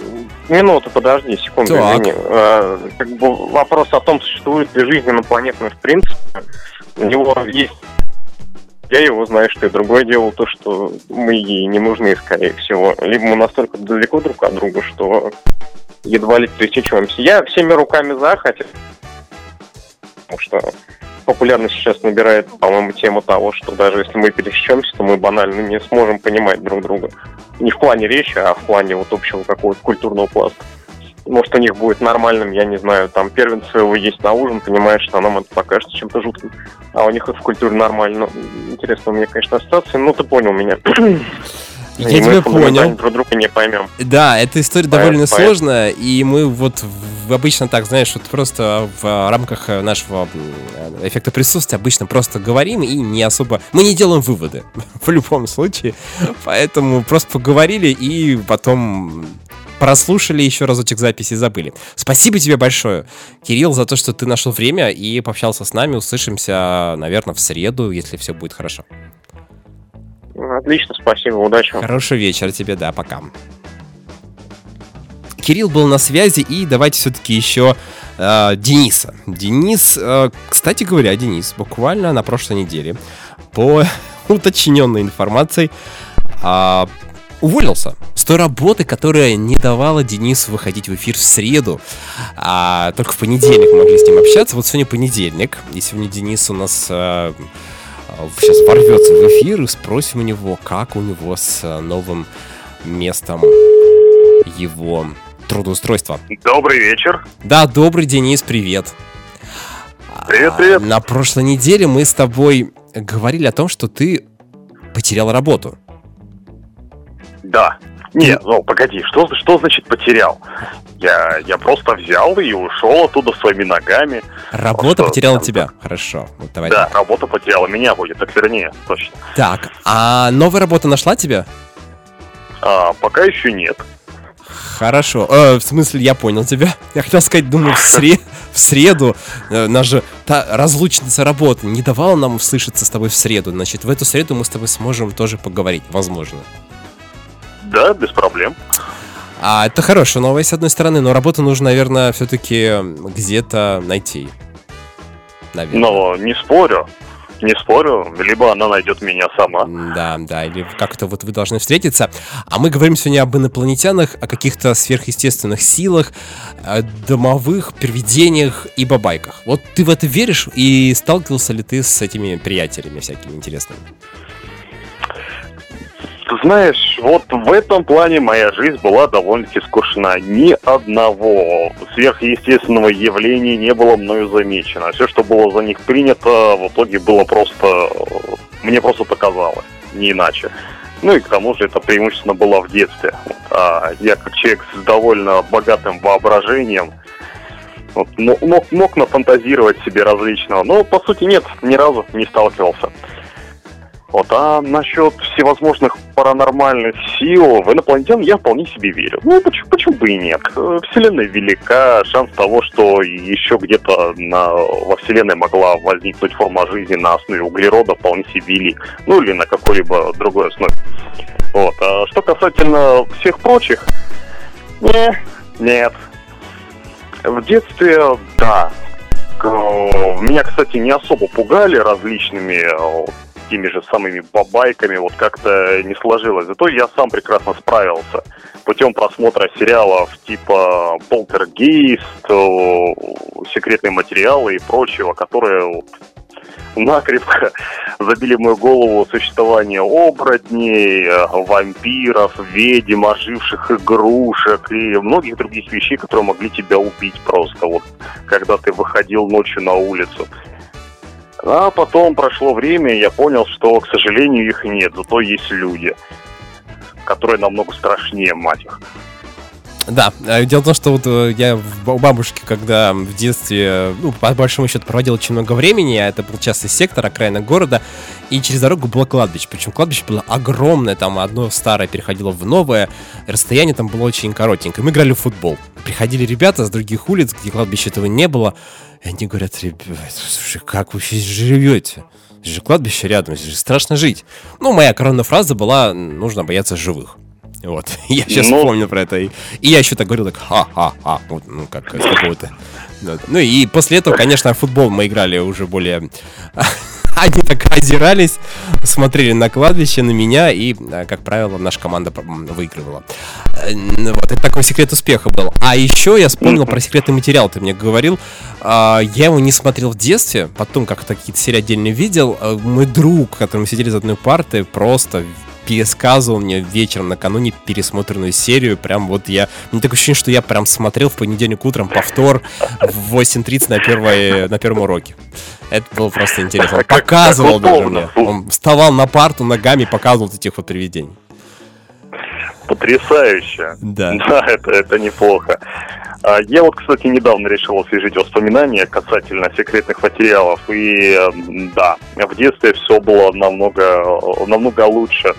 Минуту, подожди, секунду, Так. извини. Э, как бы вопрос о том, существует ли жизнь инопланетная в принципе. У него есть... Я его знаю, что и другое дело то, что мы ей не нужны, скорее всего. Либо мы настолько далеко друг от друга, что едва ли пересечемся. Я всеми руками за, хотя... Потому что популярность сейчас набирает, по-моему, тему того, что даже если мы пересечемся, то мы банально не сможем понимать друг друга. Не в плане речи, а в плане вот общего какого-то культурного пласта. Может, у них будет нормальным, я не знаю, там первенца своего есть на ужин, понимаешь, что нам это покажется чем-то жутким. А у них это в культуре нормально. Ну, Интересно у меня, конечно, ассоциация, ну ты понял меня. Я И тебя понял. друг друга не поймем. Да, эта история Поэт, довольно поэт. сложная, и мы вот в- обычно так, знаешь, вот просто в рамках э, нашего м, эффекта присутствия обычно просто говорим и не особо... Мы не делаем выводы в любом случае, поэтому просто поговорили и потом прослушали еще разочек записи и забыли. Спасибо тебе большое, Кирилл, за то, что ты нашел время и пообщался с нами. Услышимся, наверное, в среду, если все будет хорошо. Отлично, спасибо, удачи. Хорошего вечера тебе, да, пока. Кирилл был на связи, и давайте все-таки еще э, Дениса. Денис, э, кстати говоря, Денис, буквально на прошлой неделе, по уточненной информацией, а, уволился с той работы, которая не давала Денису выходить в эфир в среду. А только в понедельник могли с ним общаться. Вот сегодня понедельник, и сегодня Денис у нас э, сейчас ворвется в эфир и спросим у него, как у него с э, новым местом его трудоустройства. Добрый вечер. Да, добрый Денис, привет. Привет, А, привет. На прошлой неделе мы с тобой говорили о том, что ты потерял работу. Да. Не, ну погоди, что, что значит потерял? Я, я просто взял и ушел оттуда своими ногами. Работа что, потеряла там, тебя. Хорошо. Вот давай. Да, работа потеряла меня будет, так вернее, точно. Так, а новая работа нашла тебя? А, пока еще нет. Хорошо. Э, в смысле, я понял тебя. Я хотел сказать, думаю, в, сре- в среду. э, нас же та разлучница работы не давала нам услышаться с тобой в среду. Значит, в эту среду мы с тобой сможем тоже поговорить, возможно. Да, без проблем. А это хорошая новость, с одной стороны, но работу нужно, наверное, все-таки где-то найти. Наверное. Но не спорю. Не спорю, либо она найдет меня сама. Да, да, или как-то вот вы должны встретиться. А мы говорим сегодня об инопланетянах, о каких-то сверхъестественных силах, домовых привидениях и бабайках. Вот ты в это веришь и сталкивался ли ты с этими приятелями всякими интересными? Знаешь, вот в этом плане моя жизнь была довольно-таки скучна. Ни одного сверхъестественного явления не было мною замечено. Все, что было за них принято, в итоге было просто... Мне просто показалось, не иначе. Ну и к тому же это преимущественно было в детстве. А я как человек с довольно богатым воображением, вот, мо- мог, мог нафантазировать себе различного, но по сути нет, ни разу не сталкивался. Вот, а насчет всевозможных паранормальных сил в инопланетян я вполне себе верю. Ну, почему, почему бы и нет? Э, Вселенная велика, шанс того, что еще где-то на, во Вселенной могла возникнуть форма жизни на основе углерода, вполне себе велик. Ну, или на какой-либо другой основе. Вот. А что касательно всех прочих, не, нет. В детстве, да. Меня, кстати, не особо пугали различными э, теми же самыми бабайками, вот как-то не сложилось. Зато я сам прекрасно справился путем просмотра сериалов типа «Полтергейст», «Секретные материалы» и прочего, которые вот накрепко забили в мою голову существование оборотней, э, вампиров, ведьм, оживших игрушек и многих других вещей, которые могли тебя убить просто, вот, когда ты выходил ночью на улицу. А потом прошло время, и я понял, что, к сожалению, их нет, зато есть люди, которые намного страшнее, мать их. Да, э, дело в том, что вот э, я у бабушки, когда в детстве, э, ну, по большому счету, проводил очень много времени, а это был частный сектор, окраина города, и через дорогу было кладбище. Причем кладбище было огромное, там одно старое переходило в новое, расстояние там было очень коротенькое. Мы играли в футбол. Приходили ребята с других улиц, где кладбища этого не было, и они говорят, ребят, слушай, как вы здесь живете? Здесь же кладбище рядом, здесь же страшно жить. Ну, моя коронная фраза была, нужно бояться живых. Вот, я сейчас Ну. помню про это. И, и я еще так говорил, так, ха-ха-ха, вот, ну, как с какого-то... Ну, и после этого, конечно, футбол мы играли уже более... Они так озирались, смотрели на кладбище, на меня, и, э, как правило, наша команда выигрывала. Э, ну Вот, это такой секрет успеха был. А еще я вспомнил про секретный материал, ты мне говорил. А, Я его не смотрел в детстве, потом как-то какие-то серии отдельно видел. А, Мой друг, который мы сидели за одной партой, просто пересказывал мне вечером накануне пересмотренную серию. Прям вот я... Мне такое ощущение, что я прям смотрел в понедельник утром повтор в 8.30 на, первой, на первом уроке. Это было просто интересно. Он показывал даже мне. Он вставал на парту ногами и показывал этих вот привидений. Потрясающе. Да. Да, это, это неплохо. А, Я вот, кстати, недавно решил освежить воспоминания касательно секретных материалов. И да, в детстве все было намного, намного лучше.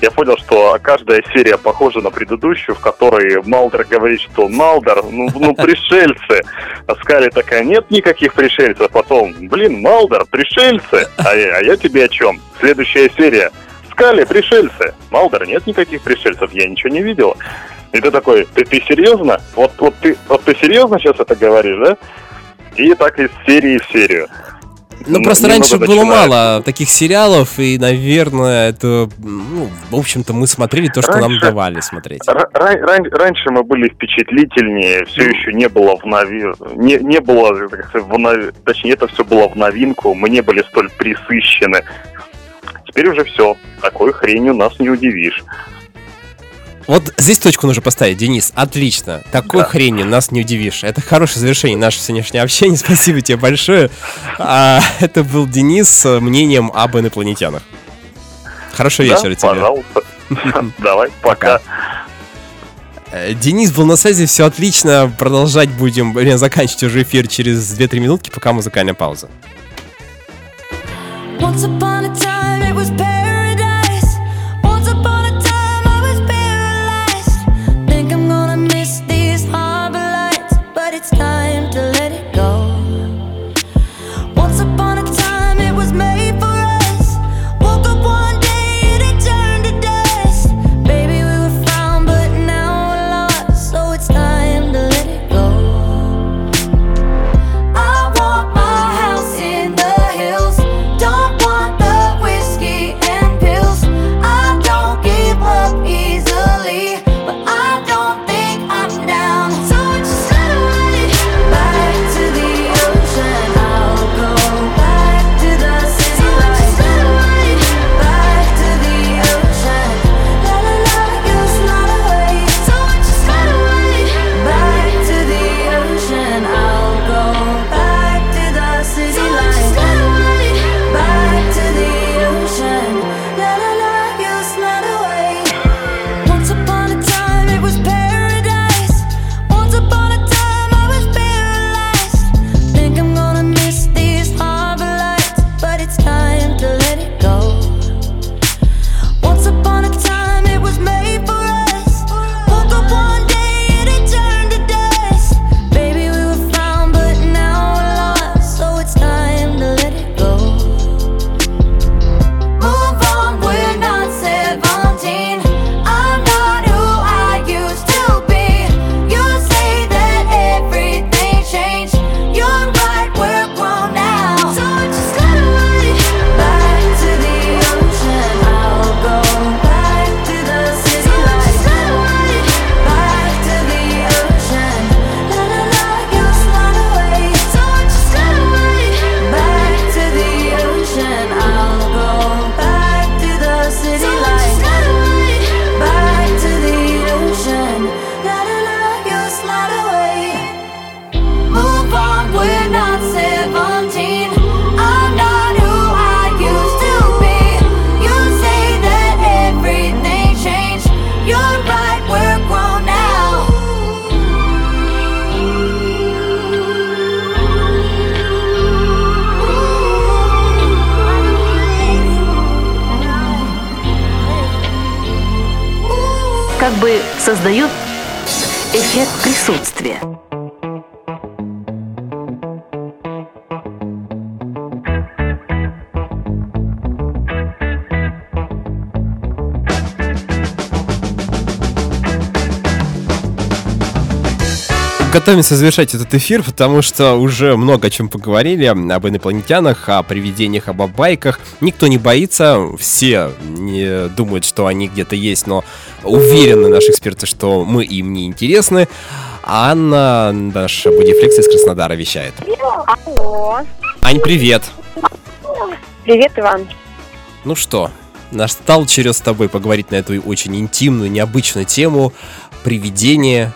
Я понял, что каждая серия похожа на предыдущую, в которой Малдер говорит, что Малдер, ну, ну пришельцы. А Скали такая, нет никаких пришельцев. Потом, блин, Малдер, пришельцы. А я, а я тебе о чем? Следующая серия. Скали, пришельцы. Малдер, нет никаких пришельцев, я ничего не видела. И ты такой, ты, ты серьезно? Вот, вот, ты, вот ты серьезно сейчас это говоришь, да? И так из серии в серию. Ну, просто раньше было мало таких сериалов, и, наверное, это, ну, в общем-то, мы смотрели то, что нам давали смотреть. Ра- ран- ран- раньше мы были впечатлительнее, все еще не было в нови... не, не было, как сказать, в нови- точнее, это все было в новинку, мы не были столь присыщены. Теперь уже все, такой хренью нас не удивишь. Вот здесь точку нужно поставить, Денис. Отлично. Такой Да. хренью нас не удивишь. Это хорошее завершение нашего сегодняшнего общения. Спасибо тебе большое. А, это был Денис с мнением об инопланетянах. Хорошего Да, вечера тебе. пожалуйста. Давай, пока. Э, Денис был на связи, все отлично. Продолжать будем, вернее, заканчивать уже эфир через 2-3 минутки, пока музыкальная пауза. Once upon a time it was paradise. Как бы создают эффект присутствия. Готовимся завершать этот эфир, потому что уже много о чем поговорили. Об инопланетянах, о привидениях, об байках. Никто не боится, все не думают, что они где-то есть, но уверены наши эксперты, что мы им не интересны. Анна, наш бодифлекс из Краснодара, вещает. Алло. Ань, привет! Привет, Иван. Ну что, настал черед с тобой поговорить на эту очень интимную, необычную тему привидения,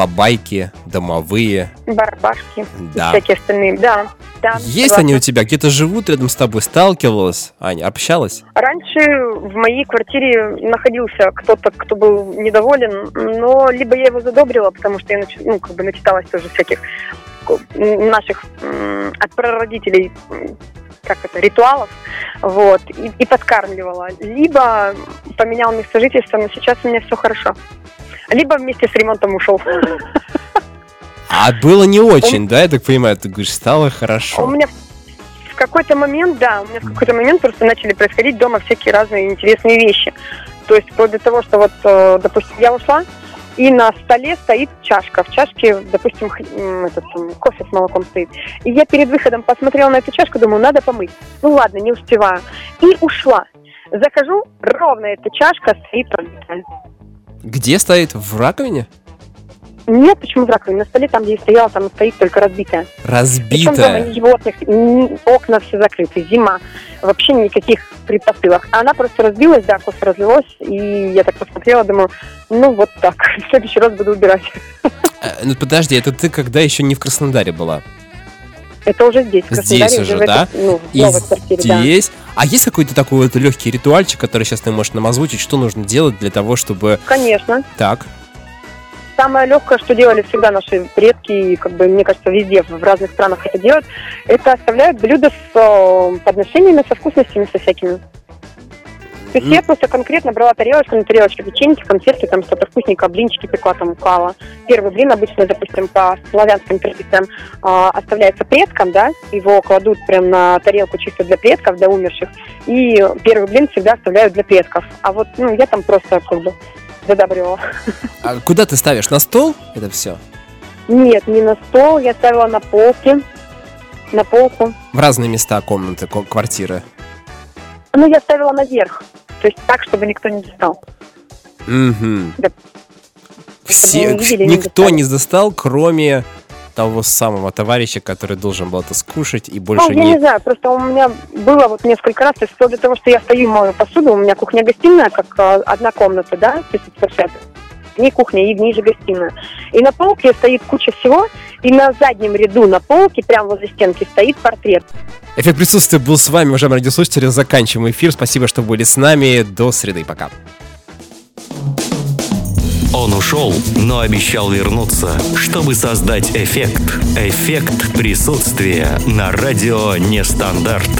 бабайки, домовые. Барбашки. Да. И всякие остальные. Да. да Есть согласна. они у тебя? Где-то живут рядом с тобой? Сталкивалась? Аня, общалась? Раньше в моей квартире находился кто-то, кто был недоволен, но либо я его задобрила, потому что я нач- ну, как бы начиталась тоже всяких наших от прародителей как это, ритуалов, вот, и, и подкармливала. Либо поменял место жительства, но сейчас у меня все хорошо. Либо вместе с ремонтом ушел. А было не очень, да, я так понимаю? Ты говоришь, стало У хорошо. меня в какой-то момент, да, у меня в какой-то момент просто начали происходить дома всякие разные интересные вещи. То есть вплоть до того, что вот, э, допустим, я ушла, и на столе стоит чашка. В чашке, допустим, этот, кофе с молоком стоит. И я перед выходом посмотрела на эту чашку, думаю, надо помыть. Ну ладно, не успеваю. И ушла. Захожу, ровно эта чашка стоит. Где стоит? В раковине? Нет, почему в раковине? На столе, там, где я стояла, там стоит только разбитая. Причем дома ни Разбитая. животных, ни окна все закрыты, зима, вообще никаких предпосылок. А Она просто разбилась, да, кофе разлилось, и я так посмотрела, думаю, ну вот так, в следующий раз буду убирать. Э, Ну подожди, это ты когда еще не в Краснодаре была? Это уже здесь, в Краснодаре, Здесь уже, в да? этой, ну, в И новой квартире, да. здесь. А есть какой-то такой вот легкий ритуальчик, который сейчас ты можешь нам озвучить, что нужно делать для того, чтобы... Конечно. Так. Самое легкое, что делали всегда наши предки, и, как бы, мне кажется, везде, в разных странах это делают, это оставляют блюда с э, подношениями, со вкусностями, со всякими. То есть я просто конкретно брала тарелочку, на тарелочке печеньки, конфетки, там что-то вкусненькое, блинчики пекла, там кала. Первый блин обычно, допустим, по славянским традициям а, оставляется предкам, да, его кладут прям на тарелку чисто для предков, для умерших, и первый блин всегда оставляют для предков. А вот, ну, я там просто как бы задабривала. А куда ты ставишь? На стол это все? Нет, не на стол, я ставила на полке, на полку. В разные места комнаты, ко- квартиры. Ну, я ставила наверх, то есть так, чтобы никто не достал. Угу. Да. Все, не видели, никто не достал, кроме того самого товарища, который должен был это скушать и больше ну, я не... не знаю, просто у меня было вот несколько раз, то есть вплоть до того, что я стою и мою посуду, у меня кухня-гостиная, как э, одна комната, да, 560. В ней кухня и в ней же гостиная. И на полке стоит куча всего, и на заднем ряду на полке, прямо возле стенки, стоит портрет. Эффект присутствия был с вами, уважаемые радиослушатели. Заканчиваем эфир. Спасибо, что были с нами. До среды. Пока. Он ушел, но обещал вернуться, чтобы создать эффект. Эффект присутствия на радио Нестандарт.